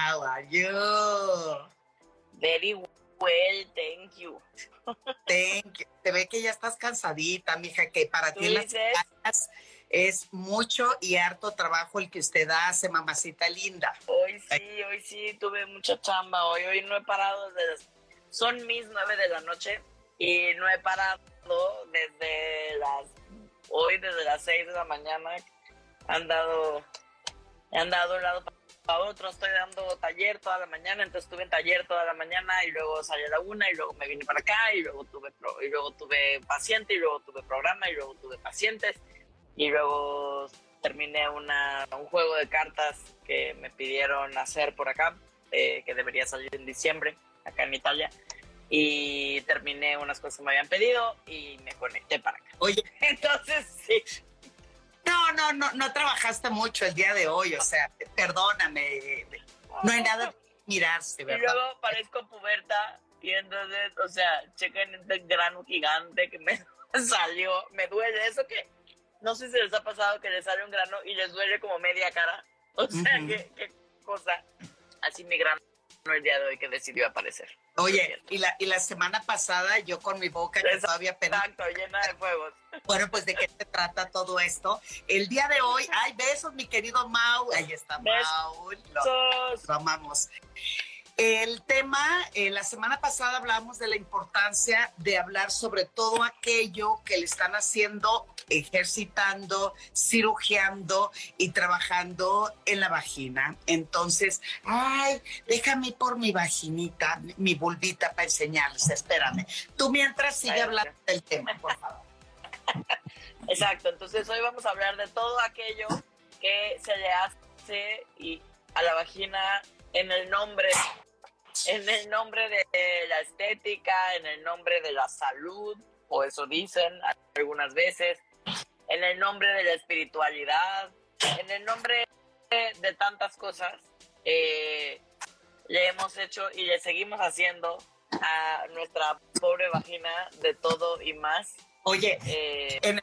How are you? Very well, thank you. Thank you. Te ve que ya estás cansadita, mija, que para ¿Tú ti las es mucho y harto trabajo el que usted hace, mamacita linda. Hoy sí, hoy sí tuve mucha chamba. Hoy, hoy no he parado desde. las- Son mis nueve de la noche y no he parado desde las. Hoy, desde las seis de la mañana. Han dado. Han dado un lado para otro. Estoy dando taller toda la mañana. Entonces estuve en taller toda la mañana y luego salí a la una y luego me vine para acá y luego tuve, pro- y luego tuve paciente y luego tuve programa y luego tuve pacientes. y luego terminé una, un juego de cartas que me pidieron hacer por acá, eh, que debería salir en diciembre, acá en Italia, y terminé unas cosas que me habían pedido y me conecté para acá. Oye, Entonces, sí, no, no, no, no trabajaste mucho el día de hoy, o sea, perdóname. No hay nada que mirarse, y ¿verdad? luego parezco puberta y entonces, o sea, chequen este grano gigante que me salió, me duele, eso que no sé si les ha pasado que les sale un grano y les duele como media cara, o sea, qué, qué cosa, así mi grano el día de hoy que decidió aparecer. Oye, y la, y la semana pasada yo con mi boca que todavía apenas Exacto, llena de fuegos. Bueno, pues de qué se trata todo esto. El día de hoy, ay, besos, mi querido Mau. Ahí está Besos. Mau. Lo, Sos- lo amamos. El tema, eh, la semana pasada hablamos de la importancia de hablar sobre todo aquello que le están haciendo, ejercitando, cirugiando y trabajando en la vagina. Entonces, ay, déjame por mi vaginita, mi vulvita para enseñarles. Espérame. Tú mientras sigue hablando del tema, por favor. Exacto, entonces hoy vamos a hablar de todo aquello que se le hace y a la vagina en el nombre, en el nombre de la estética, en el nombre de la salud, o eso dicen algunas veces, en el nombre de la espiritualidad, en el nombre de, de tantas cosas. eh, le hemos hecho y le seguimos haciendo a nuestra pobre vagina de todo y más. Oye, Eh, En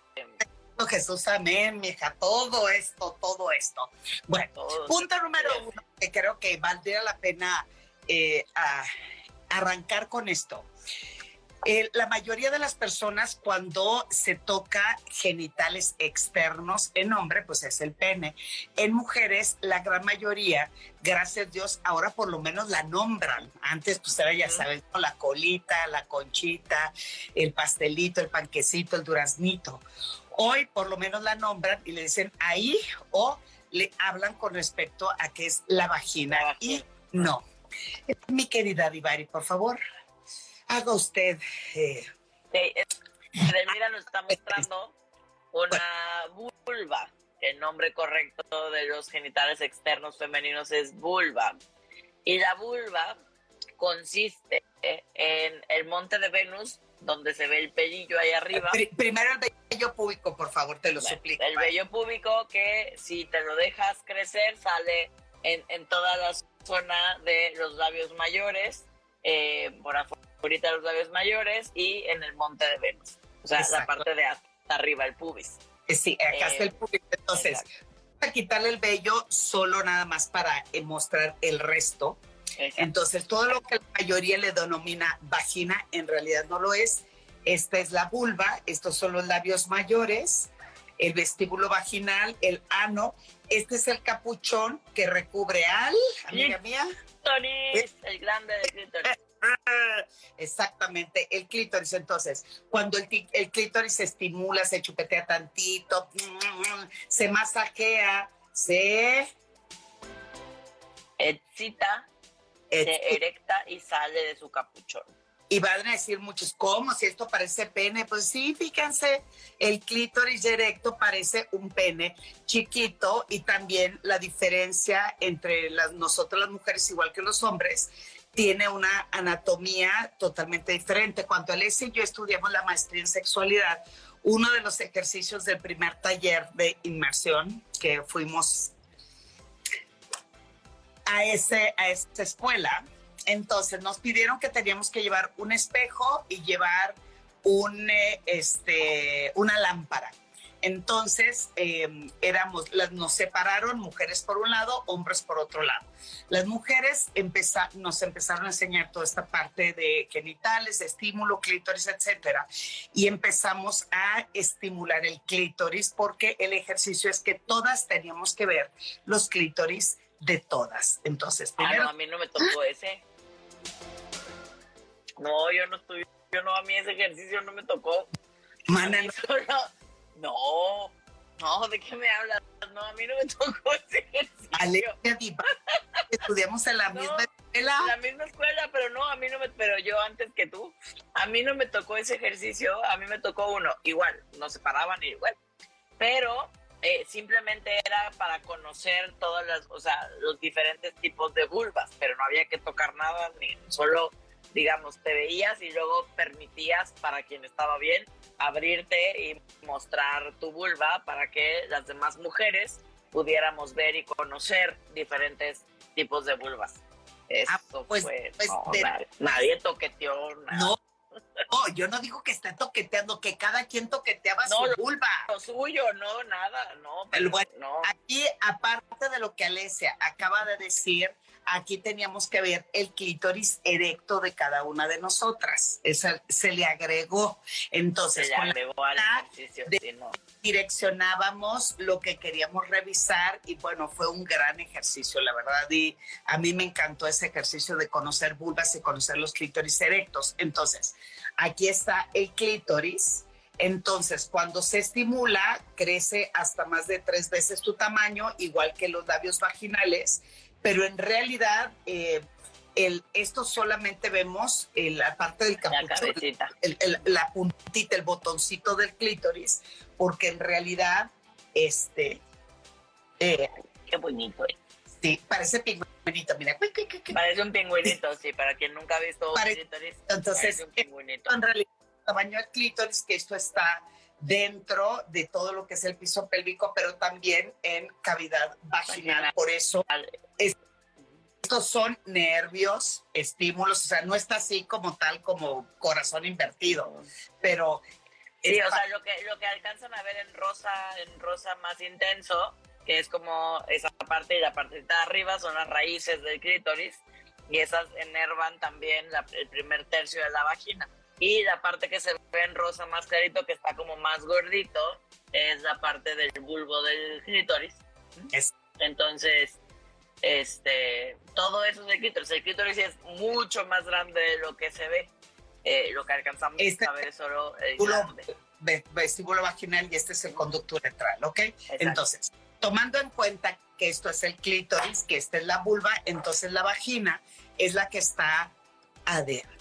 Jesús, amén, mija, todo esto, todo esto. Bueno, todo. punto número uno, que creo que valdría la pena eh, a- arrancar con esto. Eh, la mayoría de las personas cuando se toca genitales externos en hombre, pues es el pene. En mujeres, la gran mayoría, gracias a Dios, ahora por lo menos la nombran. Antes, pues era, ya sabes, ¿no? la colita, la conchita, el pastelito, el panquecito, el duraznito. Hoy por lo menos la nombran y le dicen ahí o le hablan con respecto a que es la vagina. La vagina. Y no. Mi querida Divari, por favor, haga usted. eh, Sí, Edelmira nos está mostrando una vulva. El nombre correcto de los genitales externos femeninos es vulva. Y la vulva consiste en el monte de Venus, donde se ve el pelillo ahí arriba. pri- primero el vello público, por favor, te lo Bueno, suplico. El vello púbico que si te lo dejas crecer sale en, en toda la zona de los labios mayores, eh, por afuera de los labios mayores y en el monte de Venus. O sea, la parte de hasta arriba, el pubis. Eh, Sí, acá Eh, está el público. Entonces, exacto. a quitarle el vello solo nada más para eh, mostrar el resto. Exacto. Entonces, todo lo que la mayoría le denomina vagina, en realidad no lo es. Esta es la vulva, estos son los labios mayores, el vestíbulo vaginal, el ano. Este es el capuchón que recubre al, amiga mía, Clítoris, el grande clítoris. exactamente, el clítoris. Entonces, cuando el, el clítoris se estimula, se chupetea tantito, se masajea, se... Excita, se erecta y sale de su capuchón. Y van a decir muchos, ¿cómo? Si esto parece pene. Pues sí, fíjense, el clítoris erecto parece un pene chiquito y también la diferencia entre las, nosotros las mujeres, igual que los hombres, tiene una anatomía totalmente diferente. Cuando Alessia y yo estudiamos la maestría en sexualidad, uno de los ejercicios del primer taller de inmersión que fuimos a, ese, a esa escuela, entonces nos pidieron que teníamos que llevar un espejo y llevar un, eh, este, una lámpara. Entonces, em, éramos, las, nos separaron mujeres por un lado, hombres por otro lado. Las mujeres nos empezaron a enseñar toda esta parte de genitales, de estímulo, clítoris, etcétera, y empezamos a estimular el clítoris porque el ejercicio es que todas teníamos que ver los clítoris de todas. Entonces, primero, ah, no, a mí no me tocó ese. No, yo no estoy, yo no, a mí ese ejercicio no me tocó. Mana, no, no, ¿de qué me hablas? No, a mí no me tocó ese ejercicio. Alexia estudiamos en la misma escuela. En la misma escuela, pero no, a mí no me, pero yo antes que tú, a mí no me tocó ese ejercicio, a mí me tocó uno, igual, nos separaban igual, pero eh, simplemente era para conocer todas las, o sea, los diferentes tipos de vulvas, pero no había que tocar nada, ni solo, digamos, te veías y luego permitías para quien estaba bien abrirte y mostrar tu vulva para que las demás mujeres pudiéramos ver y conocer diferentes tipos de vulvas. Eso ah, pues, fue. Pues nadie, toqueteó nada. No, no, yo no digo que esté toqueteando, que cada quien toqueteaba su vulva. Lo suyo, no, nada, no. no. Aquí, aparte de lo que Alesia acaba de decir, aquí teníamos que ver el clítoris erecto de cada una de nosotras. Esa se le agregó. Entonces, direccionábamos lo que queríamos revisar y bueno, fue un gran ejercicio, la verdad. Y a mí me encantó ese ejercicio de conocer vulvas y conocer los clítoris erectos. Entonces, aquí está el clítoris. Entonces, cuando se estimula, crece hasta más de tres veces tu tamaño, igual que los labios vaginales pero en realidad eh, el, esto solamente vemos en la parte del capuchón, la, la puntita, el botoncito del clítoris, porque en realidad, este... Eh, Qué bonito. Eh. Sí, parece pingüinito, mira. Parece un pingüinito, sí, para quien nunca ha visto un clítoris. Entonces, un pingüinito. en realidad, el tamaño del clítoris, que esto está dentro de todo lo que es el piso pélvico, pero también en cavidad vaginal. Por eso estos son nervios, estímulos, o sea, no está así como tal como corazón invertido, pero... Sí, o sea, lo que, lo que alcanzan a ver en rosa, en rosa más intenso, que es como esa parte y la parte de arriba son las raíces del clítoris y esas enervan también el primer tercio de la vagina. Y la parte que se ve en rosa más clarito, que está como más gordito, es la parte del bulbo del clítoris. Entonces, este, todo eso es el clítoris. El clítoris es mucho más grande de lo que se ve. Eh, lo que alcanzamos este a ver es solo el vestíbulo vaginal y este es el conducto uretral, ¿ok? Entonces, tomando en cuenta que esto es el clítoris, que esta es la vulva, entonces la vagina es la que está adentro.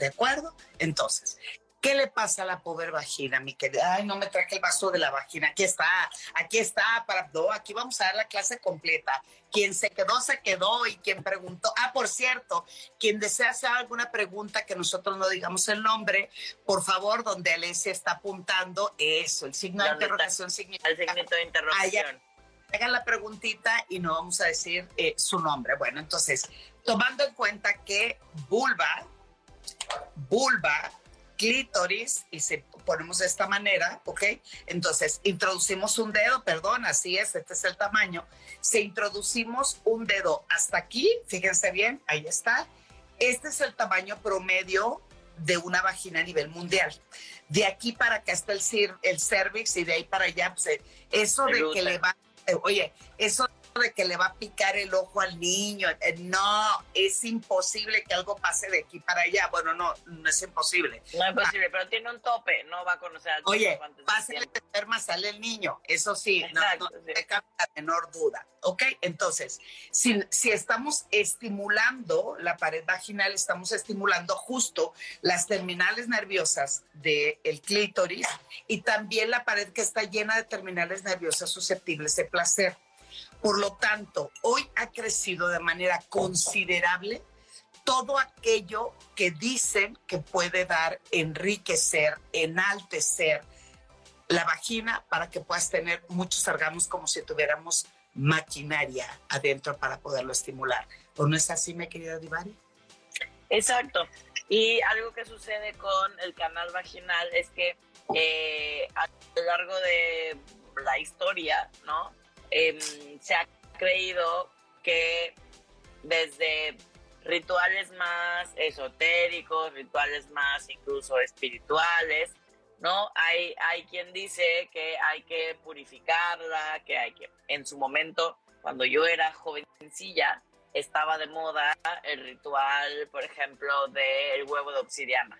¿De acuerdo? Entonces, ¿qué le pasa a la pobre vagina, mi querida? Ay, no me traje el vaso de la vagina. Aquí está, aquí está, para, no, aquí vamos a dar la clase completa. Quien se quedó, se quedó y quien preguntó. Ah, por cierto, quien desea hacer alguna pregunta que nosotros no digamos el nombre, por favor, donde Alesia está apuntando eso, el signo de interrogación significa. El signo de interrogación. Hagan la preguntita y no vamos a decir eh, su nombre. Bueno, entonces, tomando en cuenta que vulva vulva, clítoris, y se ponemos de esta manera, ¿ok? Entonces, introducimos un dedo, perdón, así es, este es el tamaño. Se introducimos un dedo hasta aquí, fíjense bien, ahí está. Este es el tamaño promedio de una vagina a nivel mundial. De aquí para acá está el, el cervix y de ahí para allá, pues, eh, eso de que le va, eh, oye, eso de que le va a picar el ojo al niño. Eh, no, es imposible que algo pase de aquí para allá. Bueno, no, no es imposible. No es posible, pero tiene un tope, no va a conocer al Oye, pásale de enferma, sale el niño. Eso sí, no, no te cabe la menor duda. ¿Ok? Entonces, si, si estamos estimulando la pared vaginal, estamos estimulando justo las terminales nerviosas del clítoris y también la pared que está llena de terminales nerviosas susceptibles de placer. Por lo tanto, hoy ha crecido de manera considerable todo aquello que dicen que puede dar, enriquecer, enaltecer la vagina para que puedas tener muchos órganos como si tuviéramos maquinaria adentro para poderlo estimular. ¿O no es así, mi querida Divari? Exacto. Y algo que sucede con el canal vaginal es que eh, a lo largo de la historia, ¿no? Em, se ha creído que desde rituales más esotéricos, rituales más incluso espirituales, ¿no? Hay, hay quien dice que hay que purificarla, que hay que... En su momento, cuando yo era jovencilla, estaba de moda el ritual, por ejemplo, del huevo de obsidiana.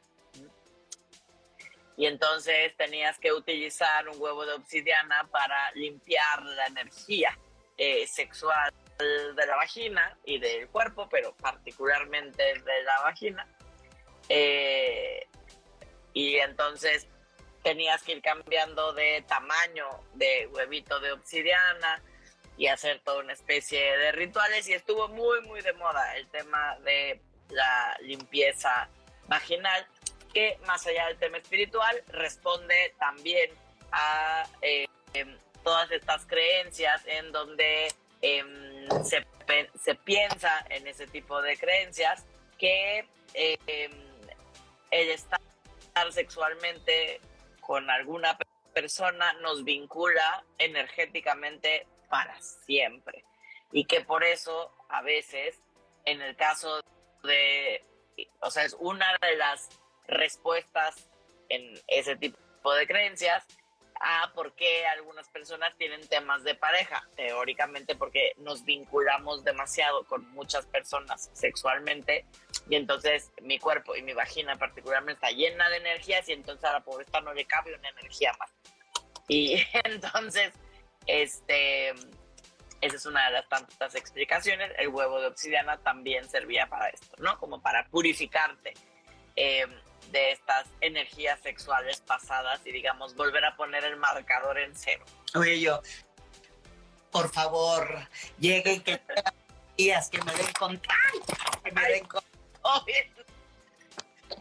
Y entonces tenías que utilizar un huevo de obsidiana para limpiar la energía eh, sexual de la vagina y del cuerpo, pero particularmente de la vagina. Eh, y entonces tenías que ir cambiando de tamaño de huevito de obsidiana y hacer toda una especie de rituales y estuvo muy muy de moda el tema de la limpieza vaginal que más allá del tema espiritual responde también a eh, em, todas estas creencias en donde em, se, se, piensa en ese tipo de creencias que em, el estar sexualmente con alguna persona nos vincula energéticamente para siempre. Y que por eso a veces en el caso de, o sea, es una de las respuestas en ese tipo de creencias a por qué algunas personas tienen temas de pareja, teóricamente porque nos vinculamos demasiado con muchas personas sexualmente y entonces mi cuerpo y mi vagina particularmente está llena de energías y entonces a la pobreza no le cabe una energía más. Y entonces, este, esa es una de las tantas explicaciones. El huevo de obsidiana también servía para esto, ¿no? Como para purificarte. Eh, de estas energías sexuales pasadas y digamos volver a poner el marcador en cero. Oye, yo, por favor, lleguen que días que me den con que me den con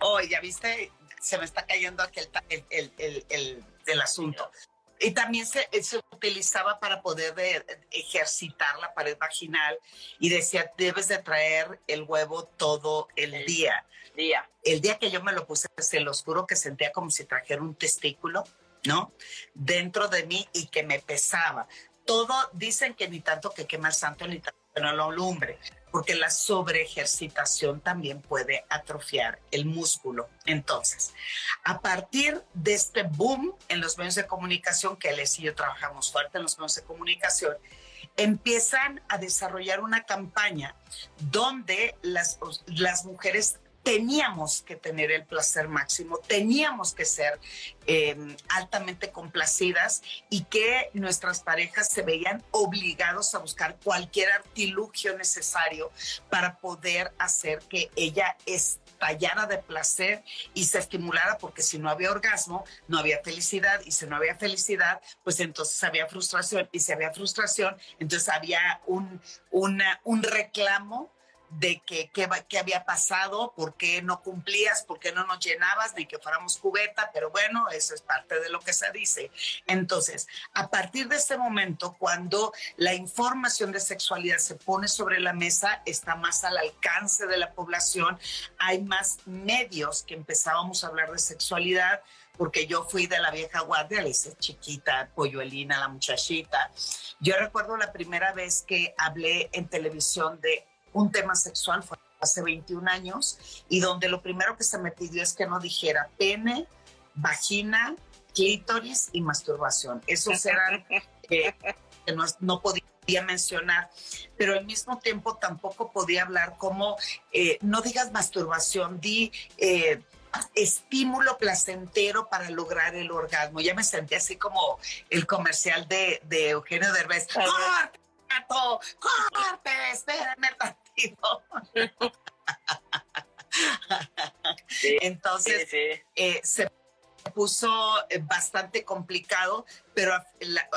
Oye, ya viste, se me está cayendo aquel el, el, el, el asunto. Y también se, se, utilizaba para poder ejercitar la pared vaginal y decía, debes de traer el huevo todo el día día. El día que yo me lo puse, se los juro que sentía como si trajera un testículo, ¿no? Dentro de mí y que me pesaba. Todo dicen que ni tanto que quema el santo ni tanto que no lo alumbre, porque la sobreejercitación también puede atrofiar el músculo. Entonces, a partir de este boom en los medios de comunicación, que él y yo trabajamos fuerte en los medios de comunicación, empiezan a desarrollar una campaña donde las, las mujeres teníamos que tener el placer máximo, teníamos que ser em, altamente complacidas y que nuestras parejas se veían obligados a buscar cualquier artilugio necesario para poder hacer que ella estallara de placer y se estimulara, porque si no había orgasmo, no había felicidad, y si no había felicidad, pues entonces había frustración, y si había frustración, entonces había un, un reclamo de que qué había pasado, por qué no cumplías, por qué no nos llenabas, ni que fuéramos cubeta, pero bueno, eso es parte de lo que se dice. Entonces, a partir de este momento, cuando la información de sexualidad se pone sobre la mesa, está más al alcance de la población, hay más medios que empezábamos a hablar de sexualidad, porque yo fui de la vieja guardia, le hice chiquita, polluelina, la muchachita. Yo recuerdo la primera vez que hablé en televisión de un tema sexual fue hace 21 años y donde lo primero que se me pidió es que no dijera pene, vagina, clítoris y masturbación. Esos eran eh, que no, no podía mencionar, pero al mismo tiempo tampoco podía hablar como, eh, no digas masturbación, di eh, estímulo placentero para lograr el orgasmo. Ya me sentí así como el comercial de, de Eugenio Derbez. ¡Corte, gato! ¡Corte! Espérame tantito. Entonces, Eh, se puso eh, bastante complicado, pero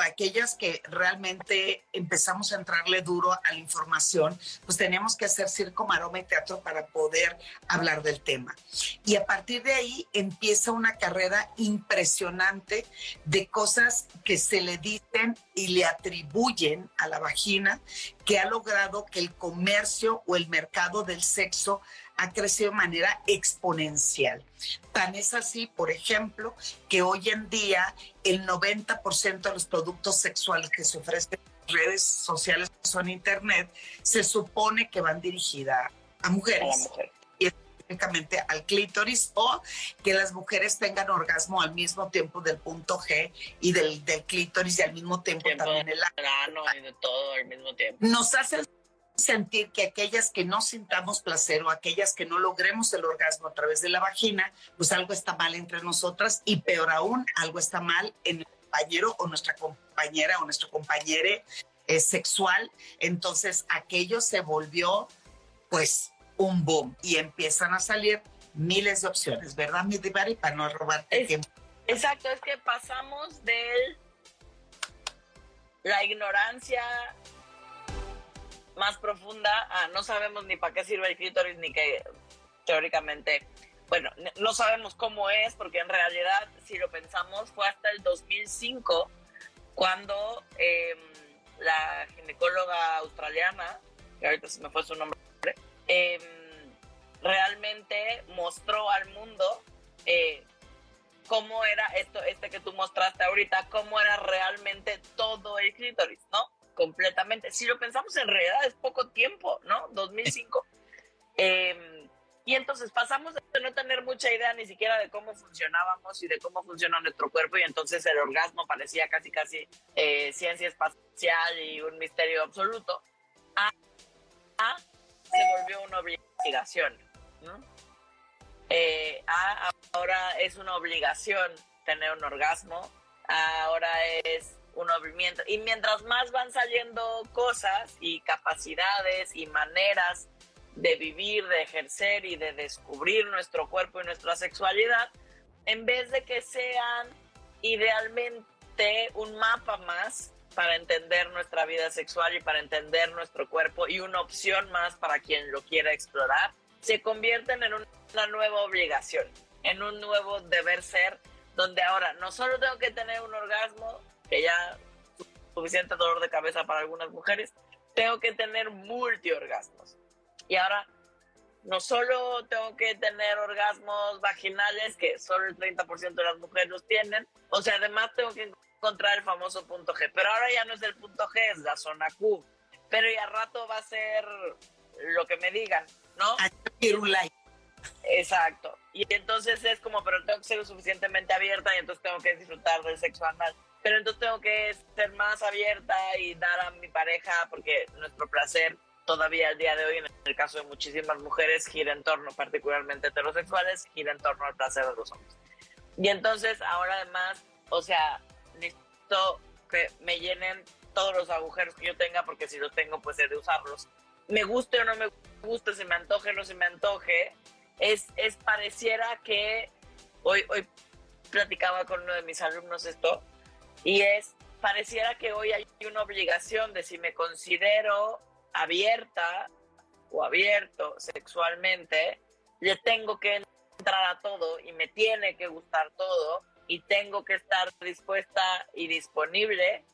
aquellas que realmente empezamos a entrarle duro a la información, pues teníamos que hacer circo, maroma y teatro para poder hablar del tema. Y a partir de ahí empieza una carrera impresionante de cosas que se le dicen y le atribuyen a la vagina, que ha logrado que el comercio o el mercado del sexo ha crecido de manera exponencial. Tan es así, por ejemplo, que hoy en día el 90% de los productos sexuales que se ofrecen en redes sociales, que son internet, se supone que van dirigidas a mujeres. Y específicamente al clítoris o que las mujeres tengan orgasmo al mismo tiempo del punto G y del, del clítoris y al mismo tiempo, también el ano. y de todo al mismo tiempo. Nos hacen sentir que aquellas que no sintamos placer o aquellas que no logremos el orgasmo a través de la vagina, pues algo está mal entre nosotras y peor aún, algo está mal en el compañero o nuestra compañera o nuestro compañero eh, sexual. Entonces aquello se volvió pues un boom y empiezan a salir miles de opciones, ¿verdad, mi Divari? Para no robarte tiempo. Exacto, es que pasamos de la ignorancia más profunda, no sabemos ni para qué sirve el clítoris, ni que teóricamente, bueno, no sabemos cómo es, porque en realidad, si lo pensamos, fue hasta el 2005 cuando em, la ginecóloga australiana, que ahorita se me fue su nombre, em, realmente mostró al mundo eh, cómo era esto, este que tú mostraste ahorita, cómo era realmente todo el clítoris, ¿no? Completamente. Si lo pensamos en realidad es poco tiempo, ¿no? 2005. Em, y entonces pasamos de no tener mucha idea ni siquiera de cómo funcionábamos y de cómo funciona nuestro cuerpo y entonces el orgasmo parecía casi casi eh, ciencia espacial y un misterio absoluto, a, se volvió una obligación. ¿no? Eh, ahora es una obligación tener un orgasmo, ahora es un movimiento. Y mientras más van saliendo cosas y capacidades y maneras de vivir, de ejercer y de descubrir nuestro cuerpo y nuestra sexualidad, en vez de que sean idealmente un mapa más para entender nuestra vida sexual y para entender nuestro cuerpo y una opción más para quien lo quiera explorar, se convierten en una nueva obligación, en un nuevo deber ser, donde ahora no solo tengo que tener un orgasmo, que ya suficiente dolor de cabeza para algunas mujeres, tengo que tener multiorgasmos. Y ahora no solo tengo que tener orgasmos vaginales, que solo el 30% de las mujeres los tienen, o sea, además tengo que encontrar el famoso punto G. Pero ahora ya no es el punto G, es la zona Q. Pero ya rato va a ser lo que me digan, ¿no? un like. Exacto. Y entonces es como, pero tengo que ser lo suficientemente abierta y entonces tengo que disfrutar del sexo anal pero entonces tengo que ser más abierta y dar a mi pareja, porque nuestro placer todavía al día de hoy, en el caso de muchísimas mujeres, gira en torno, particularmente heterosexuales, gira en torno al placer de los hombres. Y entonces ahora además, o sea, necesito que me llenen todos los agujeros que yo tenga, porque si los tengo, pues he de usarlos. Me guste o no me guste, se me antoje o no se me antoje, es, es pareciera que hoy, hoy platicaba con uno de mis alumnos esto, y es, pareciera que hoy hay una obligación de si me considero abierta o abierto sexualmente, le tengo que entrar a todo y me tiene que gustar todo y tengo que estar dispuesta y disponible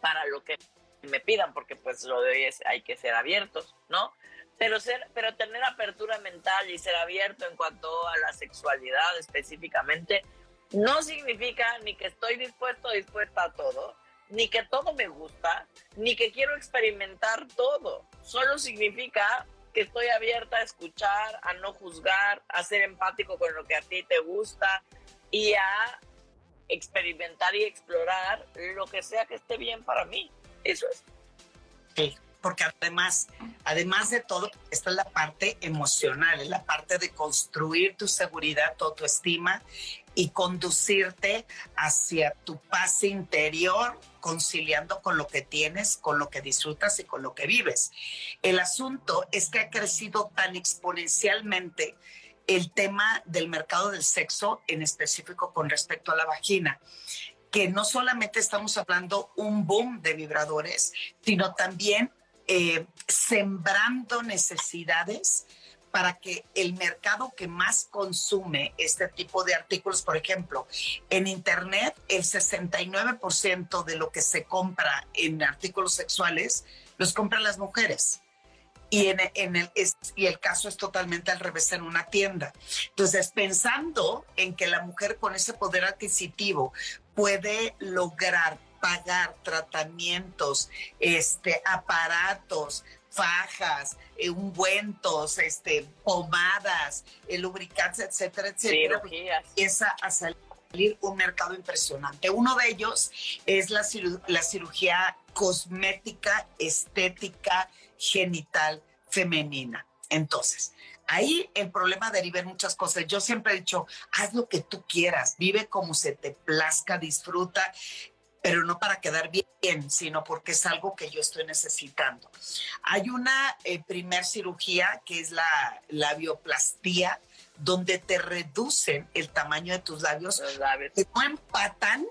para lo que me pidan, porque pues lo de hoy es hay que ser abiertos, ¿no? Pero, ser, pero tener apertura mental y ser abierto en cuanto a la sexualidad específicamente, no significa ni que estoy dispuesto o dispuesta a todo, ni que todo me gusta, ni que quiero experimentar todo. Solo significa que estoy abierta a escuchar, a no juzgar, a ser empático con lo que a ti te gusta y a experimentar y explorar lo que sea que esté bien para mí. Eso es. Sí, porque además, además de todo, esta es la parte emocional, es la parte de construir tu seguridad, tu autoestima y conducirte hacia tu paz interior, conciliando con lo que tienes, con lo que disfrutas y con lo que vives. El asunto es que ha crecido tan exponencialmente el tema del mercado del sexo, en específico con respecto a la vagina que no solamente estamos hablando un boom de vibradores, sino también eh, sembrando necesidades para que el mercado que más consume este tipo de artículos, por ejemplo, en Internet, el 69% de lo que se compra en artículos sexuales los compran las mujeres. Y, en, el, y el caso es totalmente al revés en una tienda. Entonces, pensando en que la mujer con ese poder adquisitivo puede lograr pagar tratamientos, este, aparatos, fajas, eh, ungüentos, este, pomadas, eh, lubricantes, etcétera, etcétera, empieza a salir un mercado impresionante. Uno de ellos es la, la cirugía cosmética, estética, genital femenina. Entonces, ahí el problema deriva en muchas cosas. Yo siempre he dicho, haz lo que tú quieras, vive como se te plazca, disfruta pero no para quedar bien, sino porque es algo que yo estoy necesitando. Hay una eh, primer cirugía que es la labioplastía, donde te reducen el tamaño de tus labios, que no empatan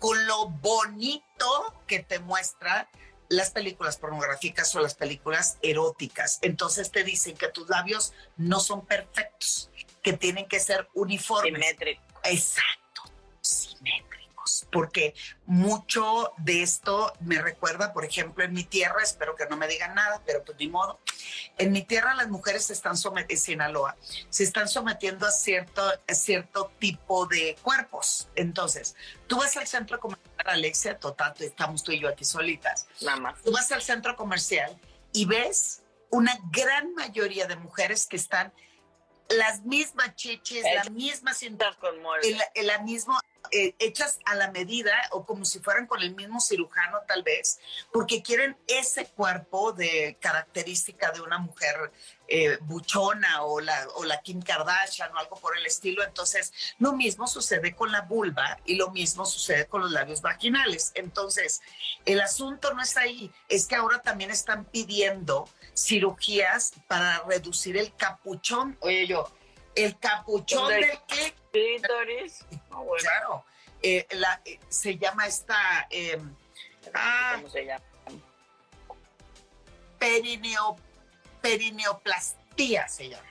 con lo bonito que te muestra las películas pornográficas o las películas eróticas. Entonces te dicen que tus labios no son perfectos, que tienen que ser uniformes. Simétricos. Exacto, porque mucho de esto me recuerda, por ejemplo, en mi tierra, espero que no me digan nada, pero pues ni modo, en mi tierra las mujeres se están sometiendo, en Sinaloa, se están sometiendo a cierto, a cierto tipo de cuerpos. Entonces, tú vas al centro comercial, Alexia, total, estamos tú y yo aquí solitas. Más. Tú vas al centro comercial y ves una gran mayoría de mujeres que están las mismas chiches, la misma cintura, el, la misma eh, hechas a la medida o como si fueran con el mismo cirujano tal vez, porque quieren ese cuerpo de característica de una mujer eh, buchona o la, o la Kim Kardashian o algo por el estilo. Entonces, lo mismo sucede con la vulva y lo mismo sucede con los labios vaginales. Entonces, el asunto no es ahí, es que ahora también están pidiendo cirugías para reducir el capuchón. Oye, yo, el capuchón del que Claro. Eh, la, eh, se llama esta. Eh, ah, ¿Cómo se llama? Perineo, perineoplastía se llama.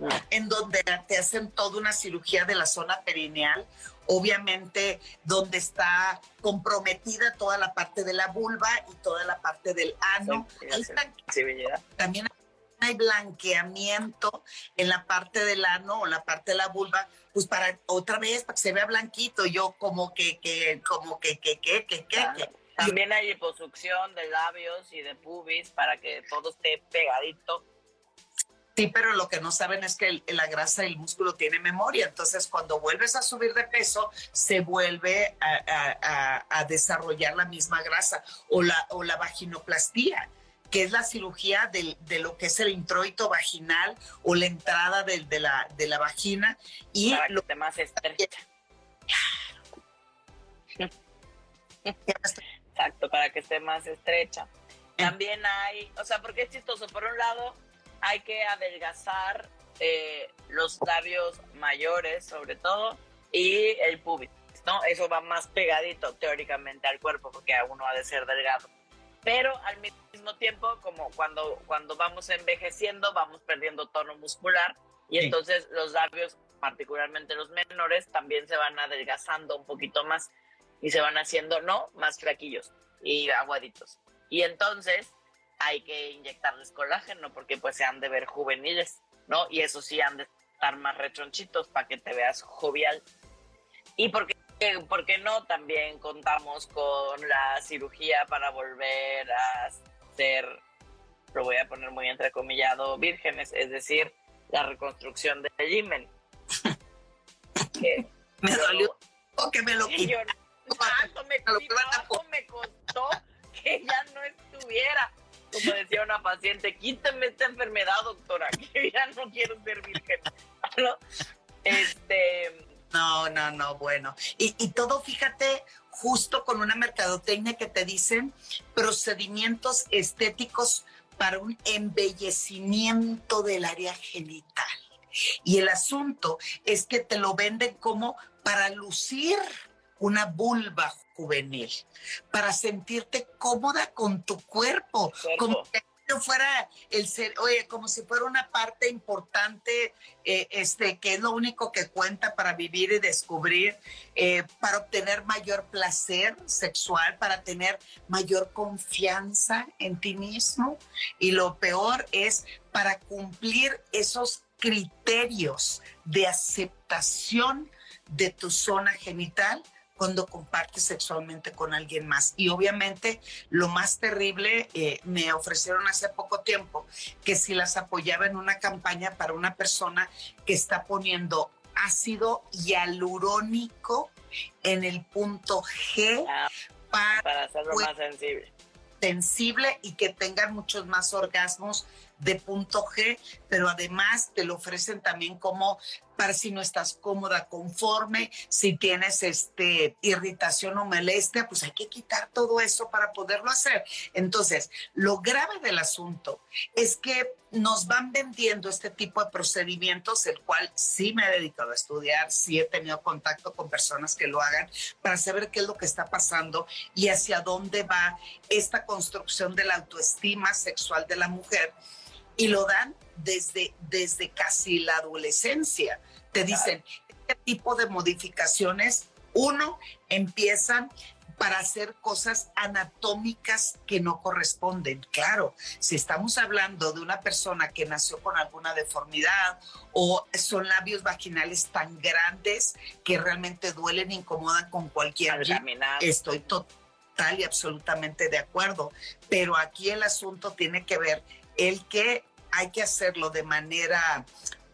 Ah. En donde te hacen toda una cirugía de la zona perineal, obviamente donde está comprometida toda la parte de la vulva y toda la parte del ano. también hay blanqueamiento en la parte del ano o la parte de la vulva, pues para otra vez, para que se vea blanquito, yo como que, que, como que, que, que, que, que. También hay liposucción de labios y de pubis para que todo esté pegadito. Sí, pero lo que no saben es que la grasa y el músculo tiene memoria. Entonces, cuando vuelves a subir de peso, se vuelve a, a, a desarrollar la misma grasa o la, o la vaginoplastía que es la cirugía de, de, lo que es el introito vaginal o la entrada de, de la, de la vagina. Y para lo que más estrecha. Exacto, para que esté más estrecha. También hay, o sea, porque es chistoso, por un lado hay que adelgazar eh, los labios mayores sobre todo y el pubis, ¿no? Eso va más pegadito teóricamente al cuerpo porque uno ha de ser delgado pero al mismo tiempo, como cuando, cuando vamos envejeciendo, vamos perdiendo tono muscular y entonces los labios, particularmente los menores, también se van adelgazando un poquito más y se van haciendo, ¿no? Más flaquillos y aguaditos. Y entonces hay que inyectarles colágeno porque pues se han de ver juveniles, ¿no? Y eso sí han de estar más retronchitos para que te veas jovial. Y porque ¿Por qué no? También contamos con la cirugía para volver a ser, lo voy a poner muy entrecomillado, vírgenes, es decir, la reconstrucción del himen. me dolió que me lo quitó. me, me costó que ya no estuviera. Como decía una paciente, quíteme esta enfermedad, doctora, que ya no quiero ser virgen. ¿No? Este. No, no, no, bueno. Y, y todo, fíjate, justo con una mercadotecnia que te dicen procedimientos estéticos para un embellecimiento del área genital. Y el asunto es que te lo venden como para lucir una vulva juvenil, para sentirte cómoda con tu cuerpo, como que fuera el ser, oye, como si fuera una parte importante, eh, este, que es lo único que cuenta para vivir y descubrir, eh, para obtener mayor placer sexual, para tener mayor confianza en ti mismo. Y lo peor es para cumplir esos criterios de aceptación de tu zona genital cuando compartes sexualmente con alguien más. Y obviamente lo más terrible, eh, me ofrecieron hace poco tiempo que si las apoyaba en una campaña para una persona que está poniendo ácido hialurónico en el punto G ah, para, para hacerlo más sensible. Sensible y que tengan muchos más orgasmos de punto G, pero además te lo ofrecen también como para si no estás cómoda, conforme, si tienes este irritación o molestia, pues hay que quitar todo eso para poderlo hacer. Entonces, lo grave del asunto es que nos van vendiendo este tipo de procedimientos, el cual sí me he dedicado a estudiar, sí he tenido contacto con personas que lo hagan para saber qué es lo que está pasando y hacia dónde va esta construcción de la autoestima sexual de la mujer. Y lo dan desde, desde casi la adolescencia. Te dicen, este tipo de modificaciones, uno, empiezan para hacer cosas anatómicas que no corresponden. Claro, si estamos hablando de una persona que nació con alguna deformidad o son labios vaginales tan grandes que realmente duelen e incomodan con cualquier... Estoy total y absolutamente de acuerdo, pero aquí el asunto tiene que ver el que hay que hacerlo de manera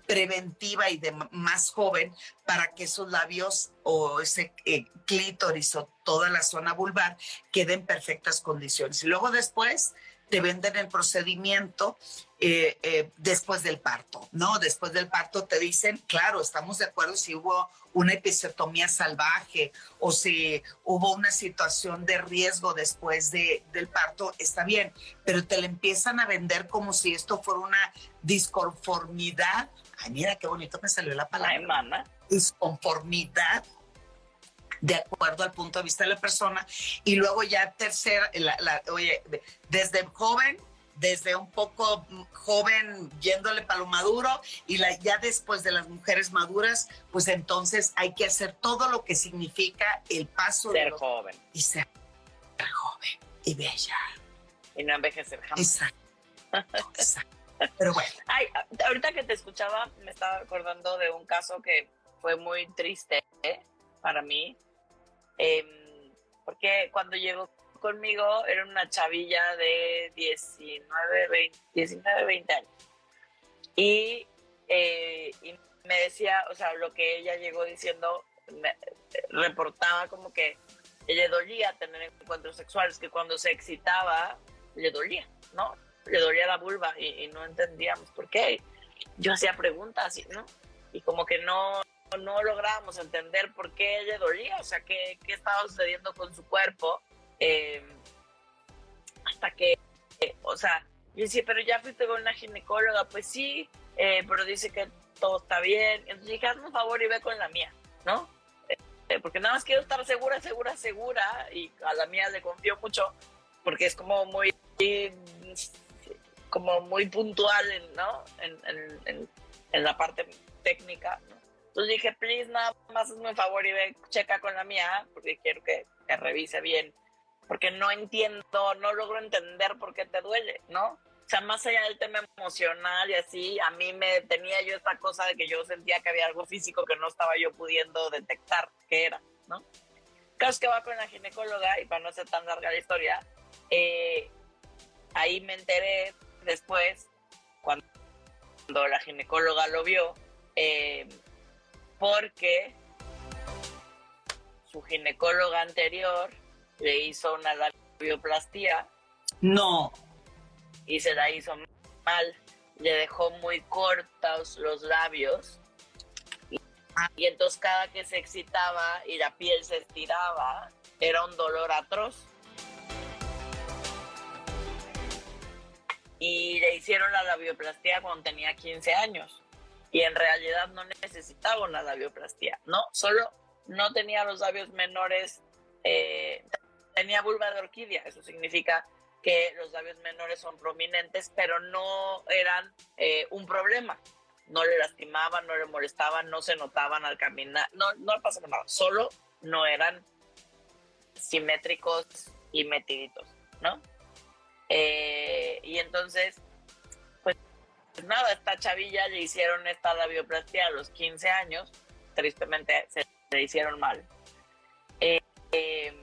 preventiva y de más joven para que esos labios o ese eh, clítoris o toda la zona vulvar queden en perfectas condiciones. Y luego después te venden el procedimiento eh, eh, después del parto, ¿no? Después del parto te dicen, claro, estamos de acuerdo si hubo una episiotomía salvaje o si hubo una situación de riesgo después de, del parto, está bien, pero te lo empiezan a vender como si esto fuera una disconformidad. Ay, mira qué bonito me salió la palabra. Disconformidad de acuerdo al punto de vista de la persona. Y luego ya tercera, oye, desde joven, desde un poco joven yéndole para lo maduro y la, ya después de las mujeres maduras, pues entonces hay que hacer todo lo que significa el paso ser joven. Y ser joven y bella. Y no envejecer jamás. Exacto. Exacto. Pero bueno. Ay, ahorita que te escuchaba, me estaba acordando de un caso que fue muy triste ¿eh? para mí. Em, porque cuando llegó conmigo era una chavilla de 19, 20, 19, 20 años. Y, eh, y, me decía, o sea, lo que ella llegó diciendo, me, reportaba como que le dolía tener encuentros sexuales, que cuando se excitaba le dolía, ¿no? Le dolía la vulva y, y no entendíamos por qué. Yo hacía preguntas, ¿no? Y como que no, no lográbamos entender por qué ella dolía, o sea, qué, qué estaba sucediendo con su cuerpo. Eh, hasta que, eh, o sea, yo decía, pero ya fuiste con una ginecóloga, pues sí, eh, pero dice que todo está bien. Entonces dije, hazme un favor y ve con la mía, ¿no? Eh, porque nada más quiero estar segura, segura, segura, y a la mía le confío mucho, porque es como muy, como muy puntual, ¿no? En, en, en, en la parte técnica. Entonces dije, please, nada más hazme un favor y ve, checa con la mía, porque quiero que, que revise bien, porque no entiendo, no logro entender por qué te duele, ¿no? O sea, más allá del tema emocional y así, a mí me tenía yo esta cosa de que yo sentía que había algo físico que no estaba yo pudiendo detectar qué era, ¿no? Claro que va con la ginecóloga y para no ser tan larga la historia, eh, ahí me enteré después, cuando la ginecóloga lo vio, eh, porque su ginecóloga anterior le hizo una labioplastía. No. Y se la hizo mal. Le dejó muy cortos los labios. Y, y entonces cada que se excitaba y la piel se estiraba, era un dolor atroz. Y le hicieron la labioplastía cuando tenía 15 años. Y en realidad no necesitaba una labioplastía, ¿no? Solo no tenía los labios menores, eh, tenía vulva de orquídea. Eso significa que los labios menores son prominentes, pero no eran eh, un problema. No le lastimaban, no le molestaban, no se notaban al caminar, no, no pasaba nada. Solo no eran simétricos y metiditos, ¿no? Eh, y entonces, nada, esta chavilla le hicieron esta labioplastia a los 15 años, tristemente se le hicieron mal. Eh, em,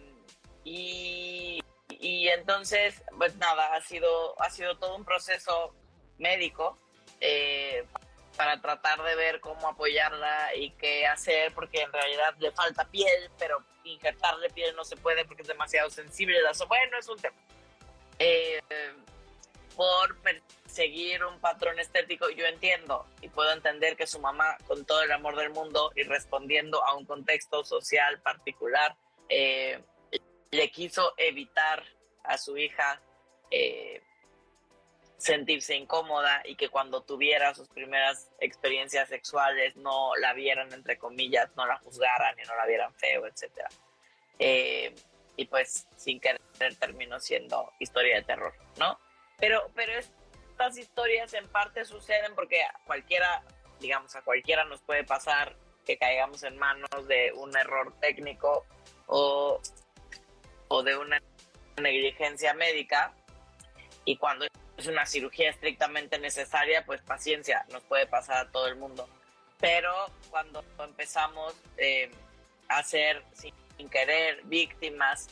y, entonces, pues nada, ha sido, ha sido todo un proceso médico eh, para tratar de ver cómo apoyarla y qué hacer, porque en realidad le falta piel, pero injertarle piel no se puede porque es demasiado sensible. Bueno, es un tema. Eh, por perseguir un patrón estético, yo entiendo y puedo entender que su mamá, con todo el amor del mundo y respondiendo a un contexto social particular, eh, le quiso evitar a su hija eh, sentirse incómoda y que cuando tuviera sus primeras experiencias sexuales no la vieran, entre comillas, no la juzgaran y no la vieran feo, etc. Eh, y pues sin querer terminó siendo historia de terror, ¿no? Pero, pero estas historias en parte suceden porque a cualquiera, digamos, a cualquiera nos puede pasar que caigamos en manos de un error técnico o, o de una negligencia médica y cuando es una cirugía estrictamente necesaria, pues paciencia, nos puede pasar a todo el mundo. Pero cuando empezamos eh, a ser sin querer víctimas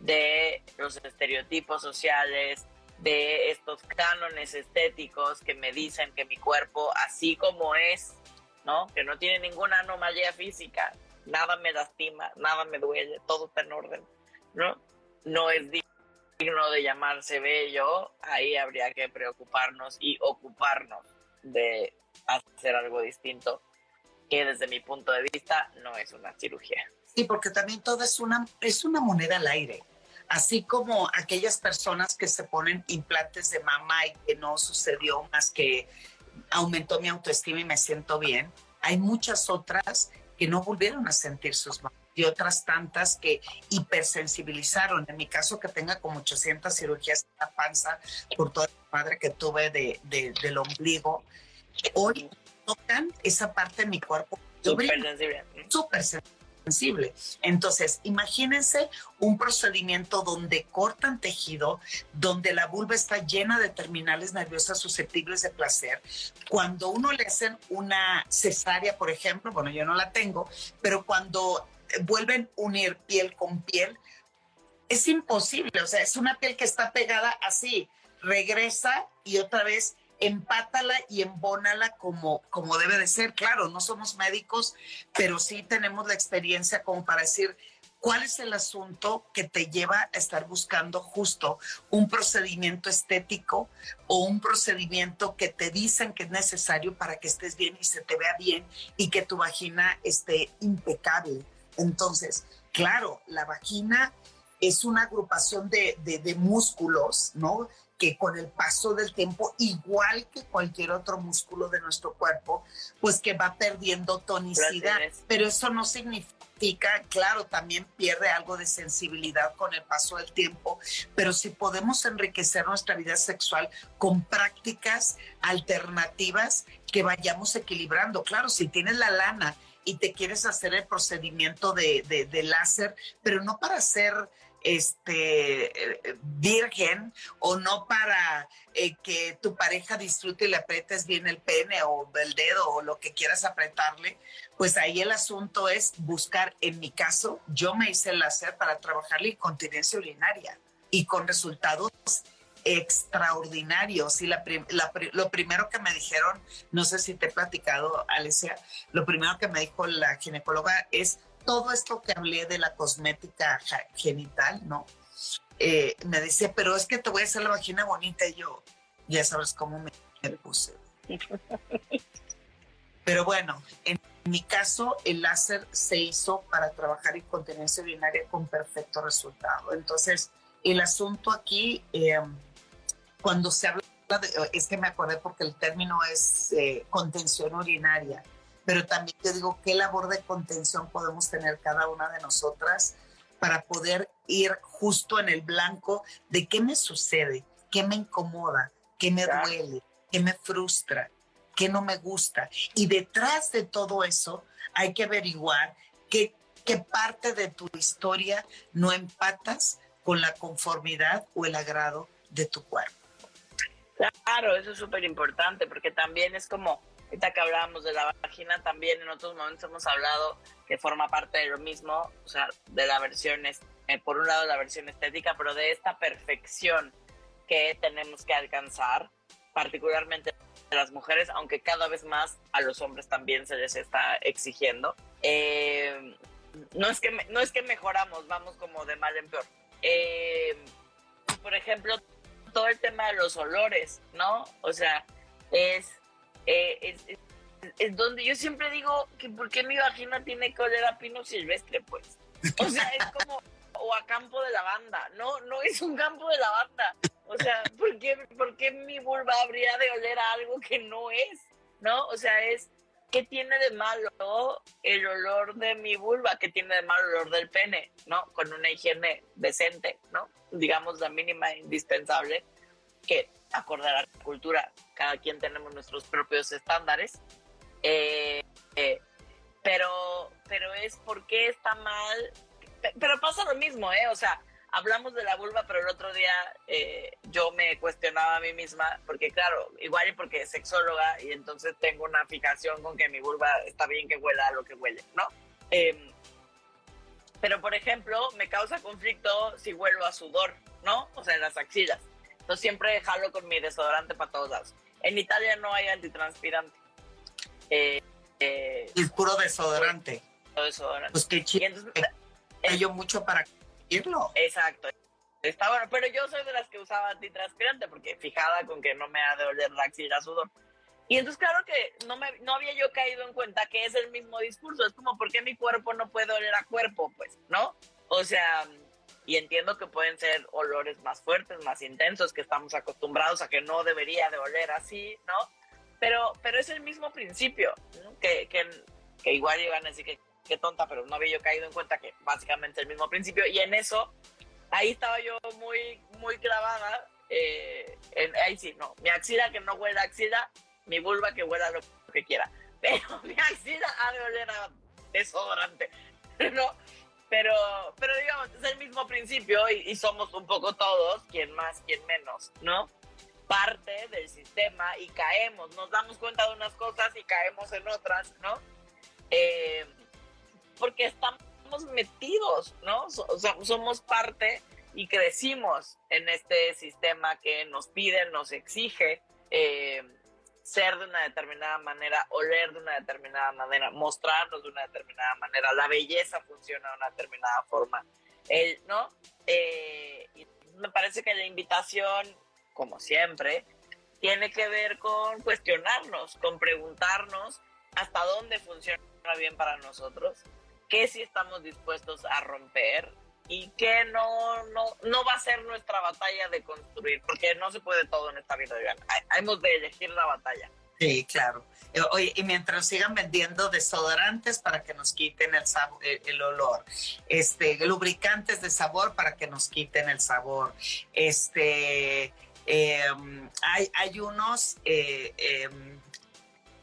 de los estereotipos sociales, de estos cánones estéticos que me dicen que mi cuerpo, así como es, ¿no? Que no tiene ninguna anomalía física, nada me lastima, nada me duele, todo está en orden, ¿no? No es digno de llamarse bello, ahí habría que preocuparnos y ocuparnos de hacer algo distinto, que desde mi punto de vista no es una cirugía. Sí, porque también todo es una, es una moneda al aire. Así como aquellas personas que se ponen implantes de mama y que no sucedió más que aumentó mi autoestima y me siento bien, hay muchas otras que no volvieron a sentir sus mamas y otras tantas que hipersensibilizaron. En mi caso, que tenga como 800 cirugías en la panza por toda la madre que tuve de, del ombligo, hoy tocan esa parte de mi cuerpo. Súper sensible. Súper sensible. Entonces, imagínense un procedimiento donde cortan tejido, donde la vulva está llena de terminales nerviosas susceptibles de placer. Cuando uno le hacen una cesárea, por ejemplo, bueno, yo no la tengo, pero cuando vuelven a unir piel con piel, es imposible, o sea, es una piel que está pegada así, regresa y otra vez empátala y embónala como, como debe de ser. Claro, no somos médicos, pero sí tenemos la experiencia como para decir cuál es el asunto que te lleva a estar buscando justo un procedimiento estético o un procedimiento que te dicen que es necesario para que estés bien y se te vea bien y que tu vagina esté impecable. Entonces, claro, la vagina es una agrupación de, músculos, ¿no? Que con el paso del tiempo, igual que cualquier otro músculo de nuestro cuerpo, pues que va perdiendo tonicidad. Pero eso no significa, claro, también pierde algo de sensibilidad con el paso del tiempo, pero si podemos enriquecer nuestra vida sexual con prácticas alternativas que vayamos equilibrando. Claro, si tienes la lana y te quieres hacer el procedimiento de, de, láser, pero no para ser este virgen o no para eh, que tu pareja disfrute y le apretes bien el pene o el dedo o lo que quieras apretarle, pues ahí el asunto es buscar, en mi caso, yo me hice el láser para trabajar la incontinencia urinaria y con resultados extraordinarios. Y la, lo primero que me dijeron, no sé si te he platicado, Alicia, lo primero que me dijo la ginecóloga es todo esto que hablé de la cosmética genital, ¿no? eh, me decía, pero es que te voy a hacer la vagina bonita y yo, ya sabes cómo me, me puse. Pero bueno, en mi caso, el láser se hizo para trabajar incontinencia urinaria con perfecto resultado. Entonces, el asunto aquí, eh, cuando se habla de, es que me acordé porque el término es eh, contención urinaria, pero también te digo qué labor de contención podemos tener cada una de nosotras para poder ir justo en el blanco de qué me sucede, qué me incomoda, qué me duele, qué me frustra, qué no me gusta. Y detrás de todo eso hay que averiguar qué, qué parte de tu historia no empatas con la conformidad o el agrado de tu cuerpo. Claro, eso es súper importante porque también es como, ahorita que hablábamos de la vagina, también en otros momentos hemos hablado que forma parte de lo mismo, o sea, de la versión, eh, por un lado la versión estética, pero de esta perfección que tenemos que alcanzar, particularmente las mujeres, aunque cada vez más a los hombres también se les está exigiendo. Eh, no, es que, no es que mejoramos, vamos como de mal en peor. Eh, por ejemplo, todo el tema de los olores, ¿no? O sea, es, eh, es, es, donde yo siempre digo que por qué mi vagina tiene que oler a pino silvestre, pues. O sea, es como, o a campo de lavanda, no, no es un campo de lavanda. O sea, ¿por qué, ¿por qué mi vulva habría de oler a algo que no es? ¿No? O sea, es, ¿qué tiene de malo el olor de mi vulva? ¿Qué tiene de malo el olor del pene? ¿No? Con una higiene decente, ¿no? Digamos la mínima indispensable, que acorde a la cultura, cada quien tenemos nuestros propios estándares. Eh, eh, pero, pero es porque está mal. Pero pasa lo mismo, ¿eh? O sea, hablamos de la vulva, pero el otro día eh, yo me cuestionaba a mí misma, porque claro, igual y porque es sexóloga y entonces tengo una fijación con que mi vulva está bien que huela a lo que huele, ¿no? Em, pero por ejemplo, me causa conflicto si huelo a sudor, ¿no? O sea, en las axilas. Entonces siempre jalo con mi desodorante para todos lados. En Italia no hay antitranspirante. Eh, eh, es puro desodorante. Puro desodorante. Pues qué chido. Eh, yo mucho para Exacto. Está bueno, pero yo soy de las que usaba antitranspirante porque fijada con que no me ha de oler la axila sudor. Y entonces claro que no, me, no había yo caído en cuenta que es el mismo discurso, es como, ¿por qué mi cuerpo no puede oler a cuerpo? Pues, ¿no? O sea, y entiendo que pueden ser olores más fuertes, más intensos, que estamos acostumbrados a que no debería de oler así, ¿no? Pero, pero es el mismo principio, que, que, que igual iban a decir que qué tonta, pero no había yo caído en cuenta que básicamente el mismo principio. Y en eso, ahí estaba yo muy, muy clavada. Eh, ahí sí, no, mi axila que no huela axila, mi vulva que huela lo que quiera. Pero mi axila ha de oler a desodorante, ¿no? Pero, pero digamos, es el mismo principio y, somos un poco todos, quien más, quien menos, ¿no? Parte del sistema y caemos, nos damos cuenta de unas cosas y caemos en otras, ¿no? Eh, porque estamos metidos, ¿no? O sea, somos parte y crecimos en este sistema que nos pide, nos exige eh, ser de una determinada manera, oler de una determinada manera, mostrarnos de una determinada manera, la belleza funciona de una determinada forma, ¿no? Eh, me parece que la invitación, como siempre, tiene que ver con cuestionarnos, con preguntarnos hasta dónde funciona bien para nosotros qué sí estamos dispuestos a romper y qué no, no, no va a ser nuestra batalla de construir, porque no se puede todo en esta vida. Hemos de elegir la batalla. Sí, claro. Eh, y mientras sigan vendiendo desodorantes para que nos quiten el, sabor, el, olor, este, lubricantes de sabor para que nos quiten el sabor, este, em, hay, hay unos eh, em,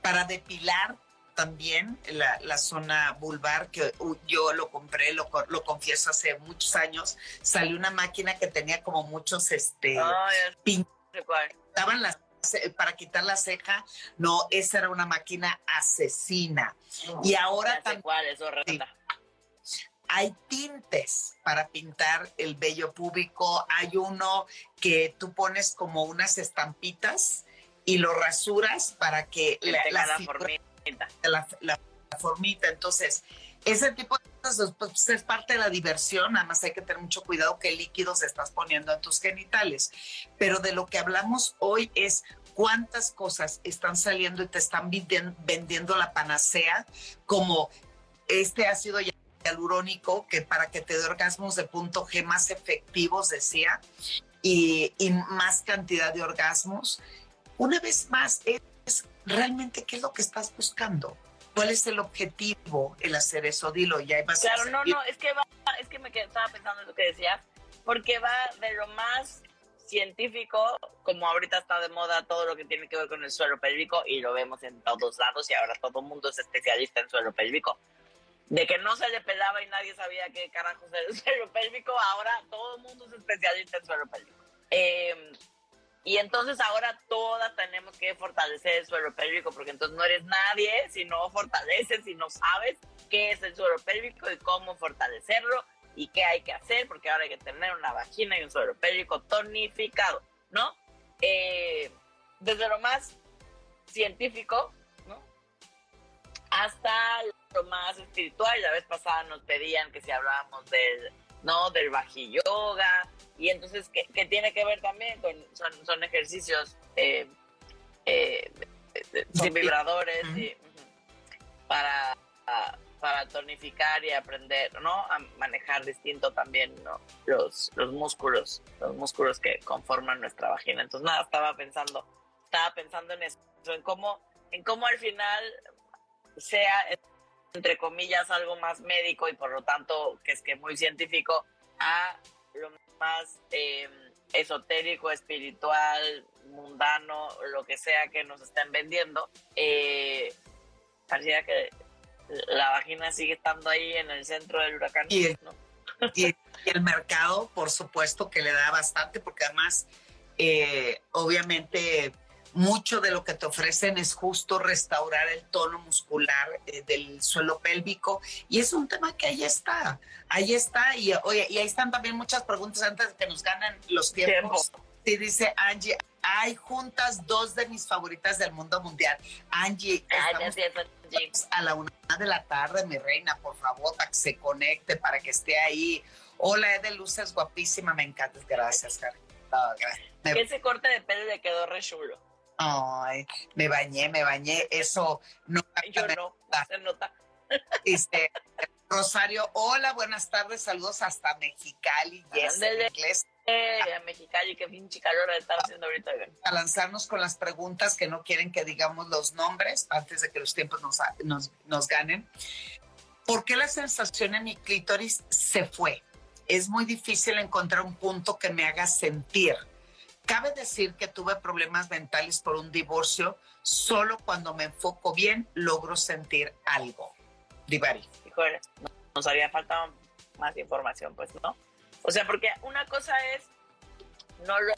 para depilar también la, zona vulvar, que yo lo compré, lo, lo, confieso, hace muchos años. Salió una máquina que tenía como muchos, este, pintaban las para quitar la ceja, no, esa era una máquina asesina. y ahora también hay tintes para pintar el vello público, hay uno que tú pones como unas estampitas y lo rasuras para que la, la, la, formita. Entonces, ese tipo de cosas pues, es parte de la diversión, nada más hay que tener mucho cuidado qué líquidos estás poniendo en tus genitales. Pero de lo que hablamos hoy es cuántas cosas están saliendo y te están vendiendo la panacea, como este ácido hialurónico, que para que te dé orgasmos de punto G más efectivos, decía, y, y más cantidad de orgasmos. Una vez más, es realmente qué es lo que estás buscando. ¿Cuál es el objetivo el hacer eso? Dilo, ya vas Claro, no, no, es que va, es que me estaba pensando en lo que decías, porque va de lo más científico, como ahorita está de moda todo lo que tiene que ver con el suelo pélvico y lo vemos en todos lados y ahora todo el mundo es especialista en suelo pélvico. De que no se le pelaba y nadie sabía qué carajo era el suelo pélvico, ahora todo el mundo es especialista en suelo pélvico. Eh, y entonces ahora todas tenemos que fortalecer el suelo pélvico, porque entonces no eres nadie si no fortaleces, si no sabes qué es el suelo pélvico y cómo fortalecerlo y qué hay que hacer, porque ahora hay que tener una vagina y un suelo pélvico tonificado, ¿no? Eh, desde lo más científico, ¿no? Hasta lo más espiritual. La vez pasada nos pedían que si hablábamos del, ¿no? Del baji yoga, y entonces que, tiene que ver también con, son, son ejercicios eh, eh, sin vibradores para, para tonificar y aprender, ¿no? A manejar distinto también los, los músculos, los músculos que conforman nuestra vagina. Entonces, nada, estaba pensando, estaba pensando en eso, en cómo, en cómo al final sea, entre comillas, algo más médico y por lo tanto que es que muy científico a lo más em, esotérico, espiritual, mundano, lo que sea que nos estén vendiendo, eh, parecía que la vagina sigue estando ahí en el centro del huracán. Y, y, el mercado, por supuesto, que le da bastante, porque además, eh, obviamente, mucho de lo que te ofrecen es justo restaurar el tono muscular eh, del suelo pélvico y es un tema que ahí está, ahí está y, oye, y ahí están también muchas preguntas antes de que nos ganen los tiempos. Sí, dice Angie, hay juntas dos de mis favoritas del mundo mundial. Angie, a la una de la tarde, mi reina, por favor, para que se conecte, para que esté ahí. Hola, Ede Luces, guapísima, me encanta. Gracias, Karen. Ese corte de pelo le quedó re chulo. Ay, me bañé, me bañé. Eso no. Yo no, se nota. Dice Rosario, hola, buenas tardes, saludos hasta Mexicali. Yes, en inglés. Eh, a Mexicali, qué pinche calor estar haciendo ahorita. A lanzarnos con las preguntas que no quieren que digamos los nombres antes de que los tiempos nos, nos, nos ganen. ¿Por qué la sensación en mi clítoris se fue? Es muy difícil encontrar un punto que me haga sentir Cabe decir que tuve problemas mentales por un divorcio. Solo cuando me enfoco bien logro sentir algo. Divari. Híjole, nos había faltado más información, pues, ¿no? O sea, porque una cosa es, no lo,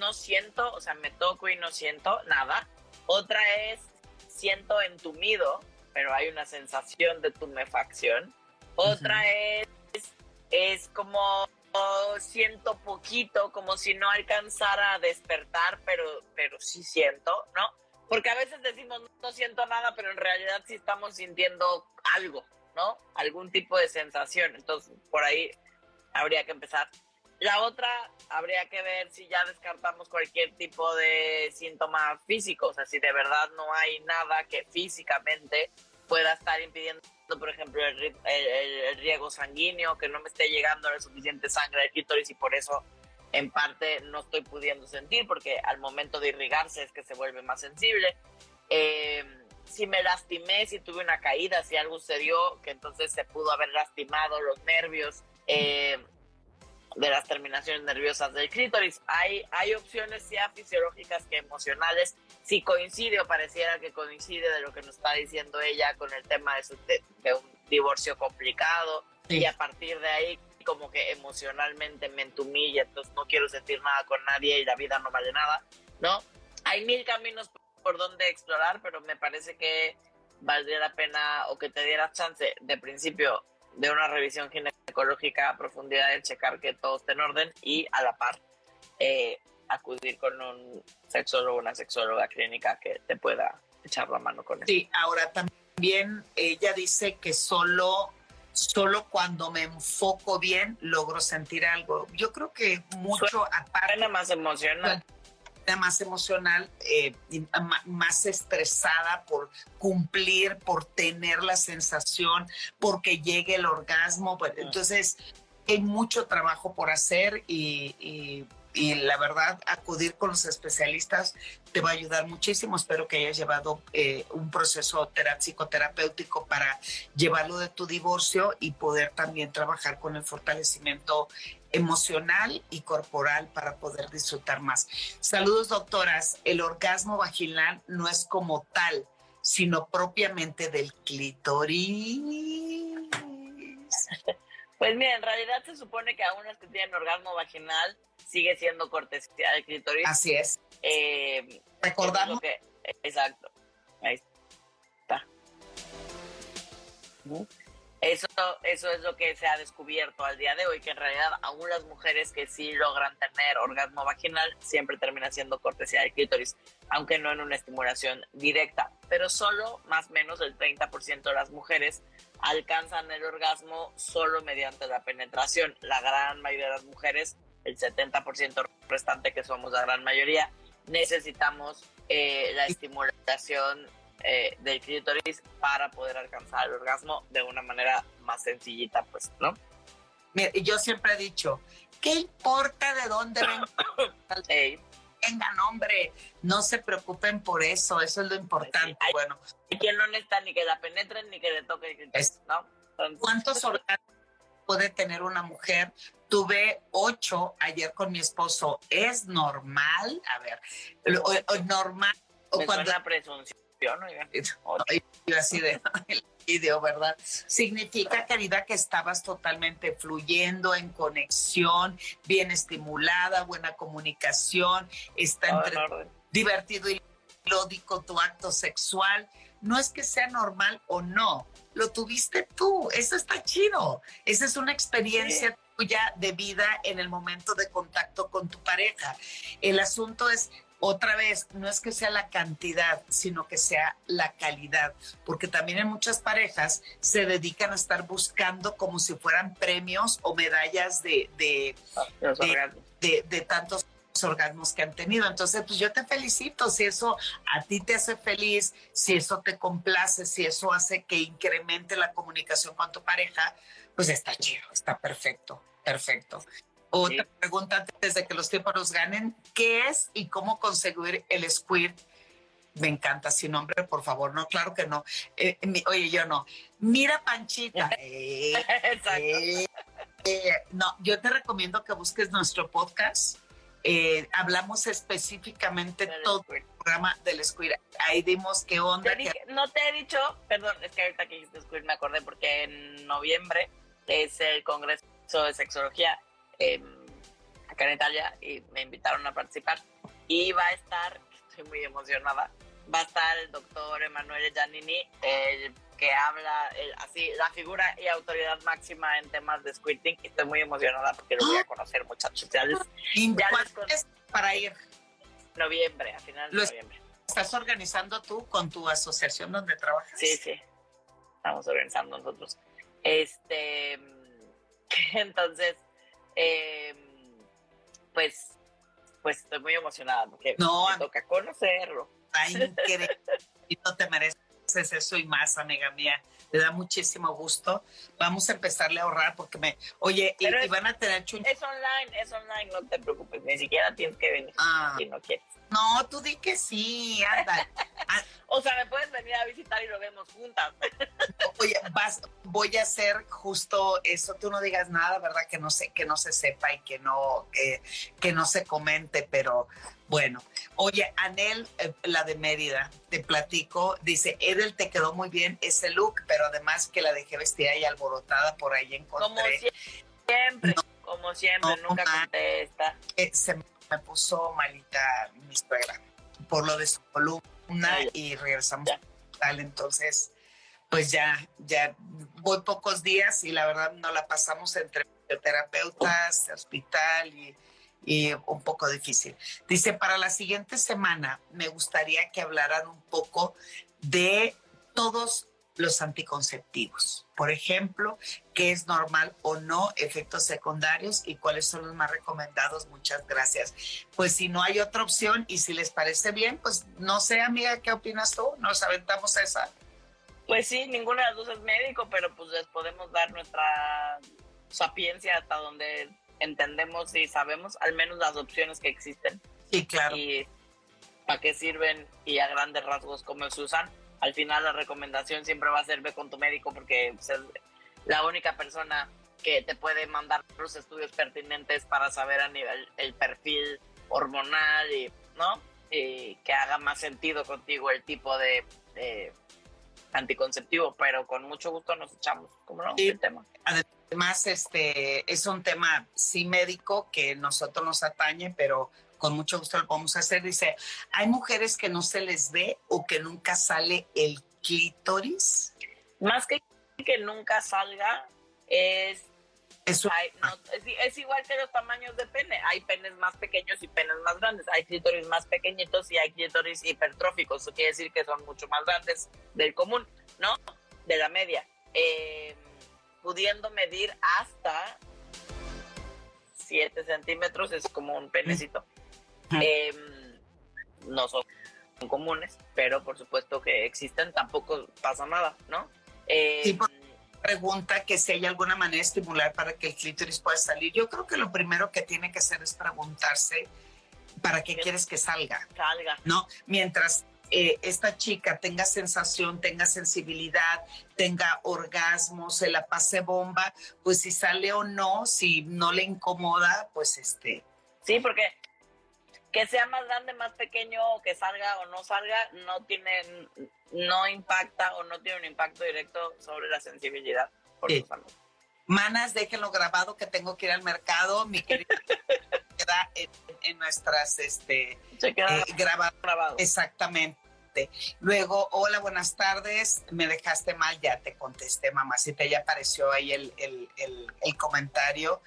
no siento, o sea, me toco y no siento nada. Otra es, siento entumido, pero hay una sensación de tumefacción. Otra es, es como siento poquito, como si no alcanzara a despertar, pero, pero sí siento, ¿no? Porque a veces decimos no siento nada, pero en realidad sí estamos sintiendo algo, ¿no? Algún tipo de sensación. Entonces, por ahí habría que empezar. La otra, habría que ver si ya descartamos cualquier tipo de síntoma físico, o sea, si de verdad no hay nada que físicamente pueda estar impidiendo por ejemplo, el, el, riego sanguíneo, que no me esté llegando la suficiente sangre al clítoris y por eso en parte no estoy pudiendo sentir, porque al momento de irrigarse es que se vuelve más sensible. Eh, si me lastimé, si tuve una caída, si algo sucedió, que entonces se pudo haber lastimado los nervios eh, de las terminaciones nerviosas del clítoris. Hay, hay opciones ya fisiológicas que emocionales si coincide o pareciera que coincide de lo que nos está diciendo ella con el tema de, de, un divorcio complicado y a partir de ahí como que emocionalmente me entumilla, entonces no quiero sentir nada con nadie y la vida no vale nada, ¿no? Hay mil caminos por donde explorar, pero me parece que valdría la pena o que te dieras chance de principio de una revisión ginecológica a profundidad de checar que todo esté en orden y a la par eh, acudir con un sexólogo, una sexóloga clínica que te pueda echar la mano con eso. Sí, ahora también ella dice que solo solo cuando me enfoco bien logro sentir algo. Yo creo que mucho aparte Suena más emocional. Más emocional, eh, más estresada por cumplir, por tener la sensación, porque llegue el orgasmo. pues, Entonces, hay mucho trabajo por hacer y, y- y la verdad, acudir con los especialistas te va a ayudar muchísimo. Espero que hayas llevado eh, un proceso tera- psicoterapéutico para llevarlo de tu divorcio y poder también trabajar con el fortalecimiento emocional y corporal para poder disfrutar más. Saludos, doctoras. El orgasmo vaginal no es como tal, sino propiamente del clítoris. Pues mira, en realidad se supone que aún las que tienen orgasmo vaginal sigue siendo cortesía del clítoris. Así es. Eh, es que- exacto. Ahí está. Ujú. Eso, eso es lo que se ha descubierto al día de hoy, que en realidad aún las mujeres que sí logran tener orgasmo vaginal siempre termina siendo cortesía del clítoris, aunque no en una estimulación directa. Pero solo más o menos el 30% de las mujeres alcanzan el orgasmo solo mediante la penetración. La gran mayoría de las mujeres, el 70% restante que somos la gran mayoría, necesitamos eh, la estimulación eh, del clítoris para poder alcanzar el orgasmo de una manera más sencillita, pues, ¿no? Mira, yo siempre he dicho, ¿qué importa de dónde venga? Ey, vengan, hombre? No se preocupen por eso, eso es lo importante. Ay. Bueno, hay quien no necesita ni que la penetren ni que le toque el clítoris, ¿no? Entonces, ¿cuántos orgasmos puede tener una mujer? Tuve ocho ayer con mi esposo. ¿Es normal? A ver, normal. O me cuando suena presunción, Y así de video, ¿verdad? Significa, querida, que estabas totalmente fluyendo, en conexión, bien estimulada, buena comunicación, está Todo entre divertido y lódico tu acto sexual. No es que sea normal o no, lo tuviste tú, eso está chido. Esa es una experiencia tuya de vida en el momento de contacto con tu pareja. El asunto es, otra vez, no es que sea la cantidad, sino que sea la calidad, porque también en muchas parejas se dedican a estar buscando como si fueran premios o medallas de, orgasmos. de, de tantos orgasmos que han tenido. Entonces, pues yo te felicito si eso a ti te hace feliz, si eso te complace, si eso hace que incremente la comunicación con tu pareja, pues está chido, está perfecto, perfecto. Otra Sí. pregunta antes de que los tiempos nos ganen, ¿qué es y cómo conseguir el squirt? Me encanta, sin nombre, por favor, no, claro que no. Eh, mi- oye, yo no. Mira, Panchita. Eh, Exacto. eh, no, yo te recomiendo que busques nuestro podcast. Eh, hablamos específicamente Del todo squirt. el programa del squirt. Ahí dimos qué onda. Te no te he dicho, perdón, es que ahorita que dijiste squirt me acordé porque en noviembre es el Congreso de Sexología eh, acá en Italia y me invitaron a participar. Y va a estar, estoy muy emocionada, va a estar el doctor Emanuele Giannini, el que habla, así, la figura y autoridad máxima en temas de squirting. Estoy muy emocionada porque lo voy a conocer, muchachos. Ya les, ¿Y ya les con- es para ir? noviembre, a finales de noviembre. ¿Estás organizando tú con tu asociación donde trabajas? Sí, sí. Estamos organizando nosotros. Este, entonces, eh, pues, pues estoy muy emocionada porque No, me toca conocerlo. Está increíble. y no te mereces eso y más, amiga mía. Me da muchísimo gusto. Vamos a empezarle a ahorrar porque me. Oye, y, es- van a tener chun. Es online, es online, no te preocupes, ni siquiera tienes que venir Ah, si no quieres. no, tú di que sí, anda. O sea, me puedes venir a visitar y lo vemos juntas. Oye, vas, voy a hacer justo eso. Tú no digas nada, ¿verdad? Que no sé, que no se sepa y que no, que, que no se comente, pero bueno. Oye, Anel, eh, la de Mérida, te platico, dice, Edel te quedó muy bien ese look, pero además que la dejé vestida y alborotada por ahí Como encontré. siempre, como siempre, No, nunca ma. contesta. que se me puso malita mi suegra por lo de su columna y regresamos Ya. al hospital. Entonces, pues ya, ya voy pocos días y la verdad no la pasamos entre terapeutas, hospital y, y un poco difícil. Dice, para la siguiente semana me gustaría que hablaran un poco de todos los anticonceptivos. Por ejemplo, qué es normal o no, efectos secundarios y cuáles son los más recomendados. Muchas gracias. Pues si no hay otra opción y si les parece bien, pues no sé, amiga, ¿qué opinas tú? Nos aventamos esa. Pues sí, ninguna de las dos es médico, pero pues les podemos dar nuestra sapiencia hasta donde entendemos y sabemos al menos las opciones que existen. Sí, claro. Y para qué sirven y a grandes rasgos cómo se usan. Al final la recomendación siempre va a ser ve con tu médico porque es la única persona que te puede mandar los estudios pertinentes para saber a nivel el perfil hormonal y no y que haga más sentido contigo el tipo de, anticonceptivo pero con mucho gusto nos echamos como no el tema. Además este es un tema sí médico que nosotros nos atañe pero con mucho gusto lo podemos hacer. Dice, hay mujeres que no se les ve o que nunca sale el clítoris. Más que que nunca salga, es, es, es, igual que los tamaños de pene. Hay penes más pequeños y penes más grandes. Hay clítoris más pequeñitos y hay clítoris hipertróficos. Eso quiere decir que son mucho más grandes del común, ¿no? De la media. Eh, pudiendo medir hasta 7 centímetros, es como un penecito. Em, no son comunes, pero por supuesto que existen, tampoco pasa nada, ¿no? Eh, pregunta que si hay alguna manera de estimular para que el clítoris pueda salir. Yo creo que lo primero que tiene que hacer es preguntarse para qué quieres que salga. Salga. ¿No? Mientras eh, esta chica tenga sensación, tenga sensibilidad, tenga orgasmo, se la pase bomba, pues si sale o no, si no le incomoda, pues este. Sí, porque que sea más grande, más pequeño, o que salga o no salga, no tiene, no impacta o no tiene un impacto directo sobre la sensibilidad. Por Manas, déjenlo grabado que tengo que ir al mercado. Mi querida queda en, nuestras este Se queda eh, grabado. Exactamente. Luego, hola, buenas tardes. Me dejaste mal, ya te contesté, mamacita. Ya apareció ahí el, el, el comentario.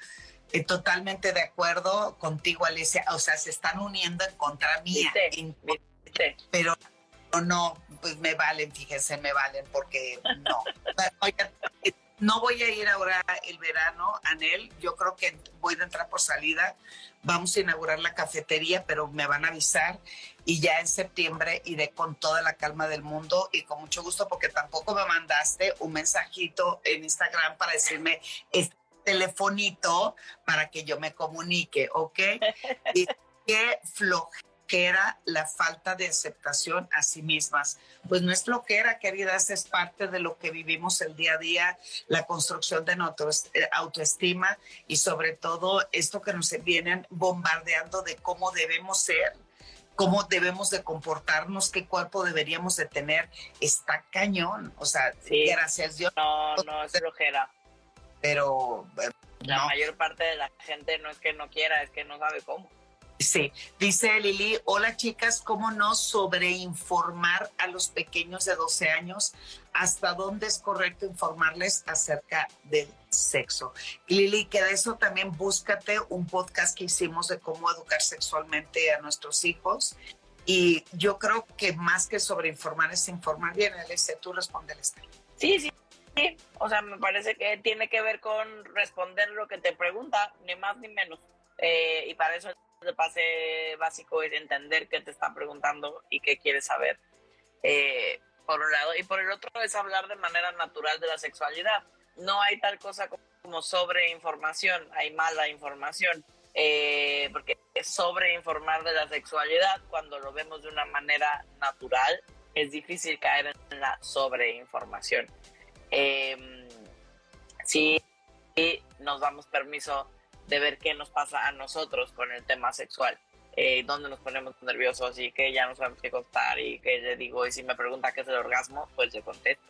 Eh, totalmente de acuerdo contigo, Alicia. O sea, se están uniendo en contra mía. Pero no, pues me valen, fíjense, me valen porque no. No voy a ir ahora el verano, Anel. Yo creo que voy a entrar por salida. Vamos a inaugurar la cafetería, pero me van a avisar. Y ya en septiembre iré con toda la calma del mundo y con mucho gusto, porque tampoco me mandaste un mensajito en Instagram para decirme, telefonito para que yo me comunique, ¿ok? Y qué flojera la falta de aceptación a sí mismas. Pues no es flojera, queridas, es parte de lo que vivimos el día a día, la construcción de nuestra eh, autoestima y sobre todo esto que nos vienen bombardeando de cómo debemos ser cómo debemos de comportarnos, qué cuerpo deberíamos de tener, está cañón. O sea, gracias Dios. No, no es flojera pero... Eh, la mayor parte de la gente no es que no quiera, es que no sabe cómo. Sí, dice Lili, hola chicas, ¿cómo no sobreinformar a los pequeños de 12 años hasta dónde es correcto informarles acerca del sexo? Lili, que de eso también búscate un podcast que hicimos de cómo educar sexualmente a nuestros hijos. Y yo creo que más que sobreinformar es informar bien, Alicia, tú respondeles. Sí, sí, Sí, o sea, me parece que tiene que ver con responder lo que te pregunta, ni más ni menos. Eh, y para eso el pase básico es entender qué te está preguntando y qué quieres saber. Eh, por un lado. Y por el otro es hablar de manera natural de la sexualidad. No hay tal cosa como sobreinformación, hay mala información. Eh, porque sobreinformar de la sexualidad cuando lo vemos de una manera natural es difícil caer en la sobreinformación eh, sí, nos damos permiso de ver qué nos pasa a nosotros con el tema sexual, eh, dónde nos ponemos nerviosos y que ya no sabemos qué contar y que le digo, y si me pregunta qué es el orgasmo, pues le contesto.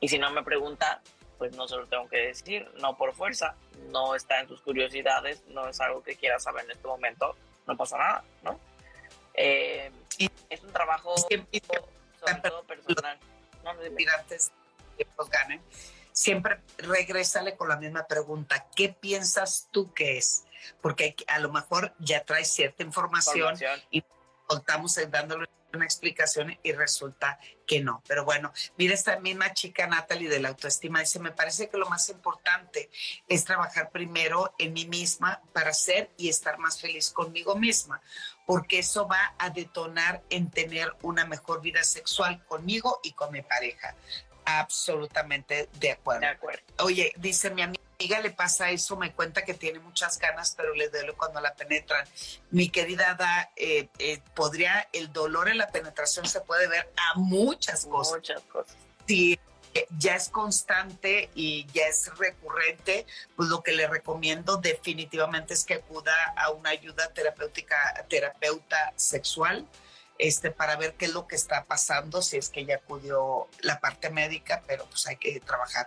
Y si no me pregunta, pues no se lo tengo que decir, no por fuerza, no está en sus curiosidades, no es algo que quiera saber en este momento, no pasa nada, ¿no? Eh, es un trabajo sobre todo personal. No, no, tiempos ganen, siempre regrésale con la misma pregunta. ¿Qué piensas tú que es? Porque a lo mejor ya traes cierta información, y voltamos dándole una explicación y resulta que no. Pero bueno, mira esta misma chica Natalie de la autoestima dice, me parece que lo más importante es trabajar primero en mí misma para ser y estar más feliz conmigo misma, porque eso va a detonar en tener una mejor vida sexual conmigo y con mi pareja. Absolutamente de acuerdo. De acuerdo. Oye, dice mi amiga le pasa eso, me cuenta que tiene muchas ganas, pero le duele cuando la penetran. Mi querida Da, eh, eh, podría, el dolor en la penetración se puede ver a muchas cosas. Muchas cosas. Si eh, ya es constante y ya es recurrente, pues lo que le recomiendo definitivamente es que acuda a una ayuda terapéutica, terapeuta sexual este, para ver qué es lo que está pasando, si es que ya acudió la parte médica, pero pues hay que trabajar.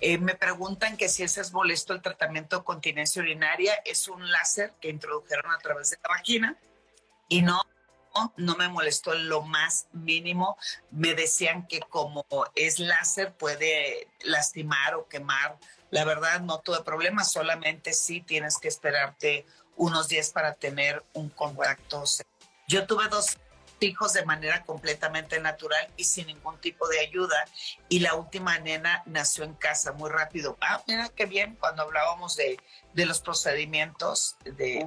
Eh, me preguntan que si ese es molesto el tratamiento de continencia urinaria, es un láser que introdujeron a través de la vagina y no, no me molestó lo más mínimo. Me decían que como es láser puede lastimar o quemar. La verdad no tuve problemas, solamente sí tienes que esperarte unos días para tener un contacto. Yo tuve dos hijos de manera completamente natural y sin ningún tipo de ayuda. Y la última nena nació en casa muy rápido. Ah, mira qué bien cuando hablábamos de, de los procedimientos de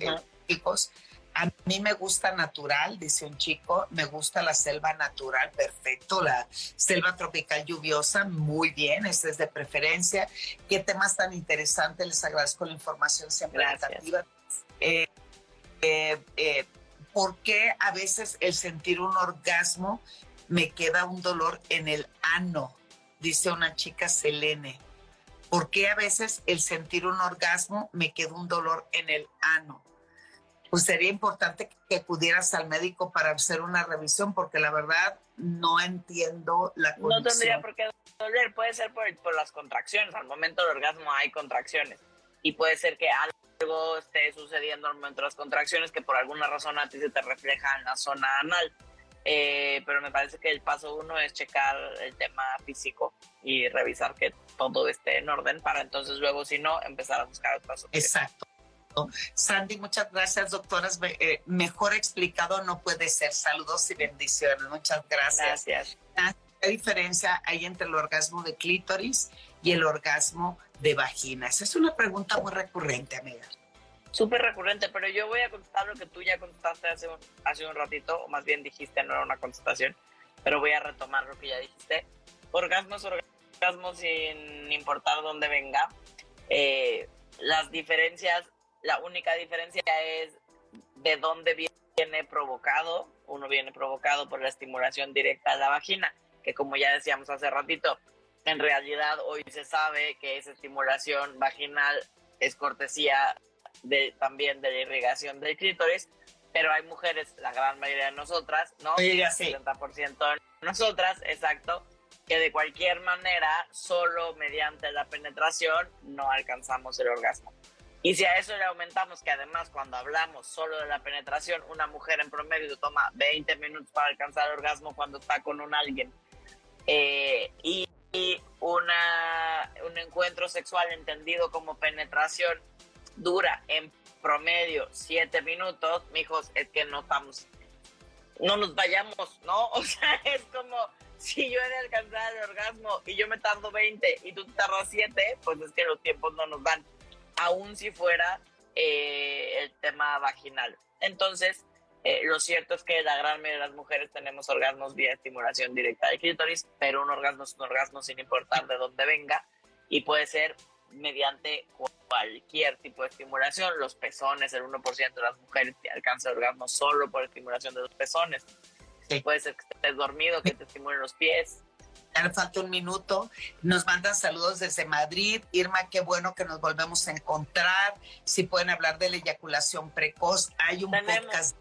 hijos. A mí me gusta natural, dice un chico, me gusta la selva natural, perfecto, la selva tropical lluviosa, muy bien, esta es de preferencia. Qué temas tan interesantes, les agradezco la información siempre. Eh, eh, eh, ¿por qué a veces el sentir un orgasmo me queda un dolor en el ano? Dice una chica Selene. ¿Por qué a veces el sentir un orgasmo me queda un dolor en el ano? Pues sería importante que acudieras al médico para hacer una revisión, porque la verdad no entiendo la condición. No tendría por qué doler, puede ser por, por las contracciones. Al momento del orgasmo hay contracciones y puede ser que algo esté sucediendo en las contracciones que por alguna razón a ti se te refleja en la zona anal. Eh, pero me parece que el paso uno es checar el tema físico y revisar que todo esté en orden para entonces luego, si no, empezar a buscar otras opciones. Exacto. Sandy, muchas gracias, doctoras. Eh, mejor explicado no puede ser. Saludos y bendiciones. Muchas gracias. Gracias. ¿Qué diferencia hay entre el orgasmo de clítoris y el orgasmo de vagina? Esa es una pregunta muy recurrente, amiga. Súper recurrente, pero yo voy a contestar lo que tú ya contestaste hace un, hace un ratito, o más bien dijiste, no era una contestación, pero voy a retomar lo que ya dijiste. Orgasmos, orgasmos sin importar dónde venga. Eh, las diferencias, la única diferencia es de dónde viene provocado. Uno viene provocado por la estimulación directa de la vagina, que como ya decíamos hace ratito, en realidad hoy se sabe que esa estimulación vaginal es cortesía de, también de la irrigación del clítoris, pero hay mujeres, la gran mayoría de nosotras, ¿no? Oiga, sí. 70% de nosotras, exacto, que de cualquier manera, solo mediante la penetración, no alcanzamos el orgasmo. Y si a eso le aumentamos que además cuando hablamos solo de la penetración, una mujer en promedio toma 20 minutos para alcanzar el orgasmo cuando está con un alguien. Eh, y y una, un encuentro sexual entendido como penetración dura en promedio siete minutos, mijos, es que no estamos, no nos vayamos, ¿no? O sea, es como si yo he de alcanzar el orgasmo y yo me tardo 20 y tú te tardas 7, pues es que los tiempos no nos dan, aun si fuera eh, el tema vaginal. Entonces, eh, lo cierto es que la gran mayoría de las mujeres tenemos orgasmos vía estimulación directa del clítoris, pero un orgasmo es un orgasmo sin importar de dónde venga y puede ser mediante cualquier tipo de estimulación. Los pezones, el 1% de las mujeres alcanza orgasmo solo por estimulación de los pezones. Puede ser que estés dormido, que te estimulen los pies. Falta un minuto. Nos mandan saludos desde Madrid. Irma, qué bueno que nos volvemos a encontrar. Si pueden hablar de la eyaculación precoz, hay un podcast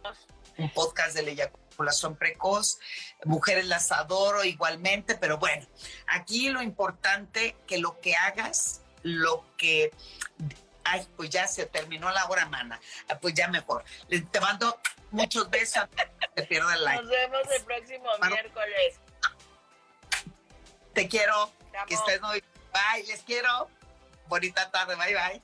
un podcast de la eyaculación precoz. Mujeres las adoro igualmente, pero bueno, aquí lo importante que lo que hagas, lo que... Ay, pues ya se terminó la hora, mana. Ah, pues ya mejor. Te mando muchos besos. Te pierdo el like. Nos vemos el próximo miércoles. Te quiero. que estés muy. Bye, les quiero. Bonita tarde. Bye, bye.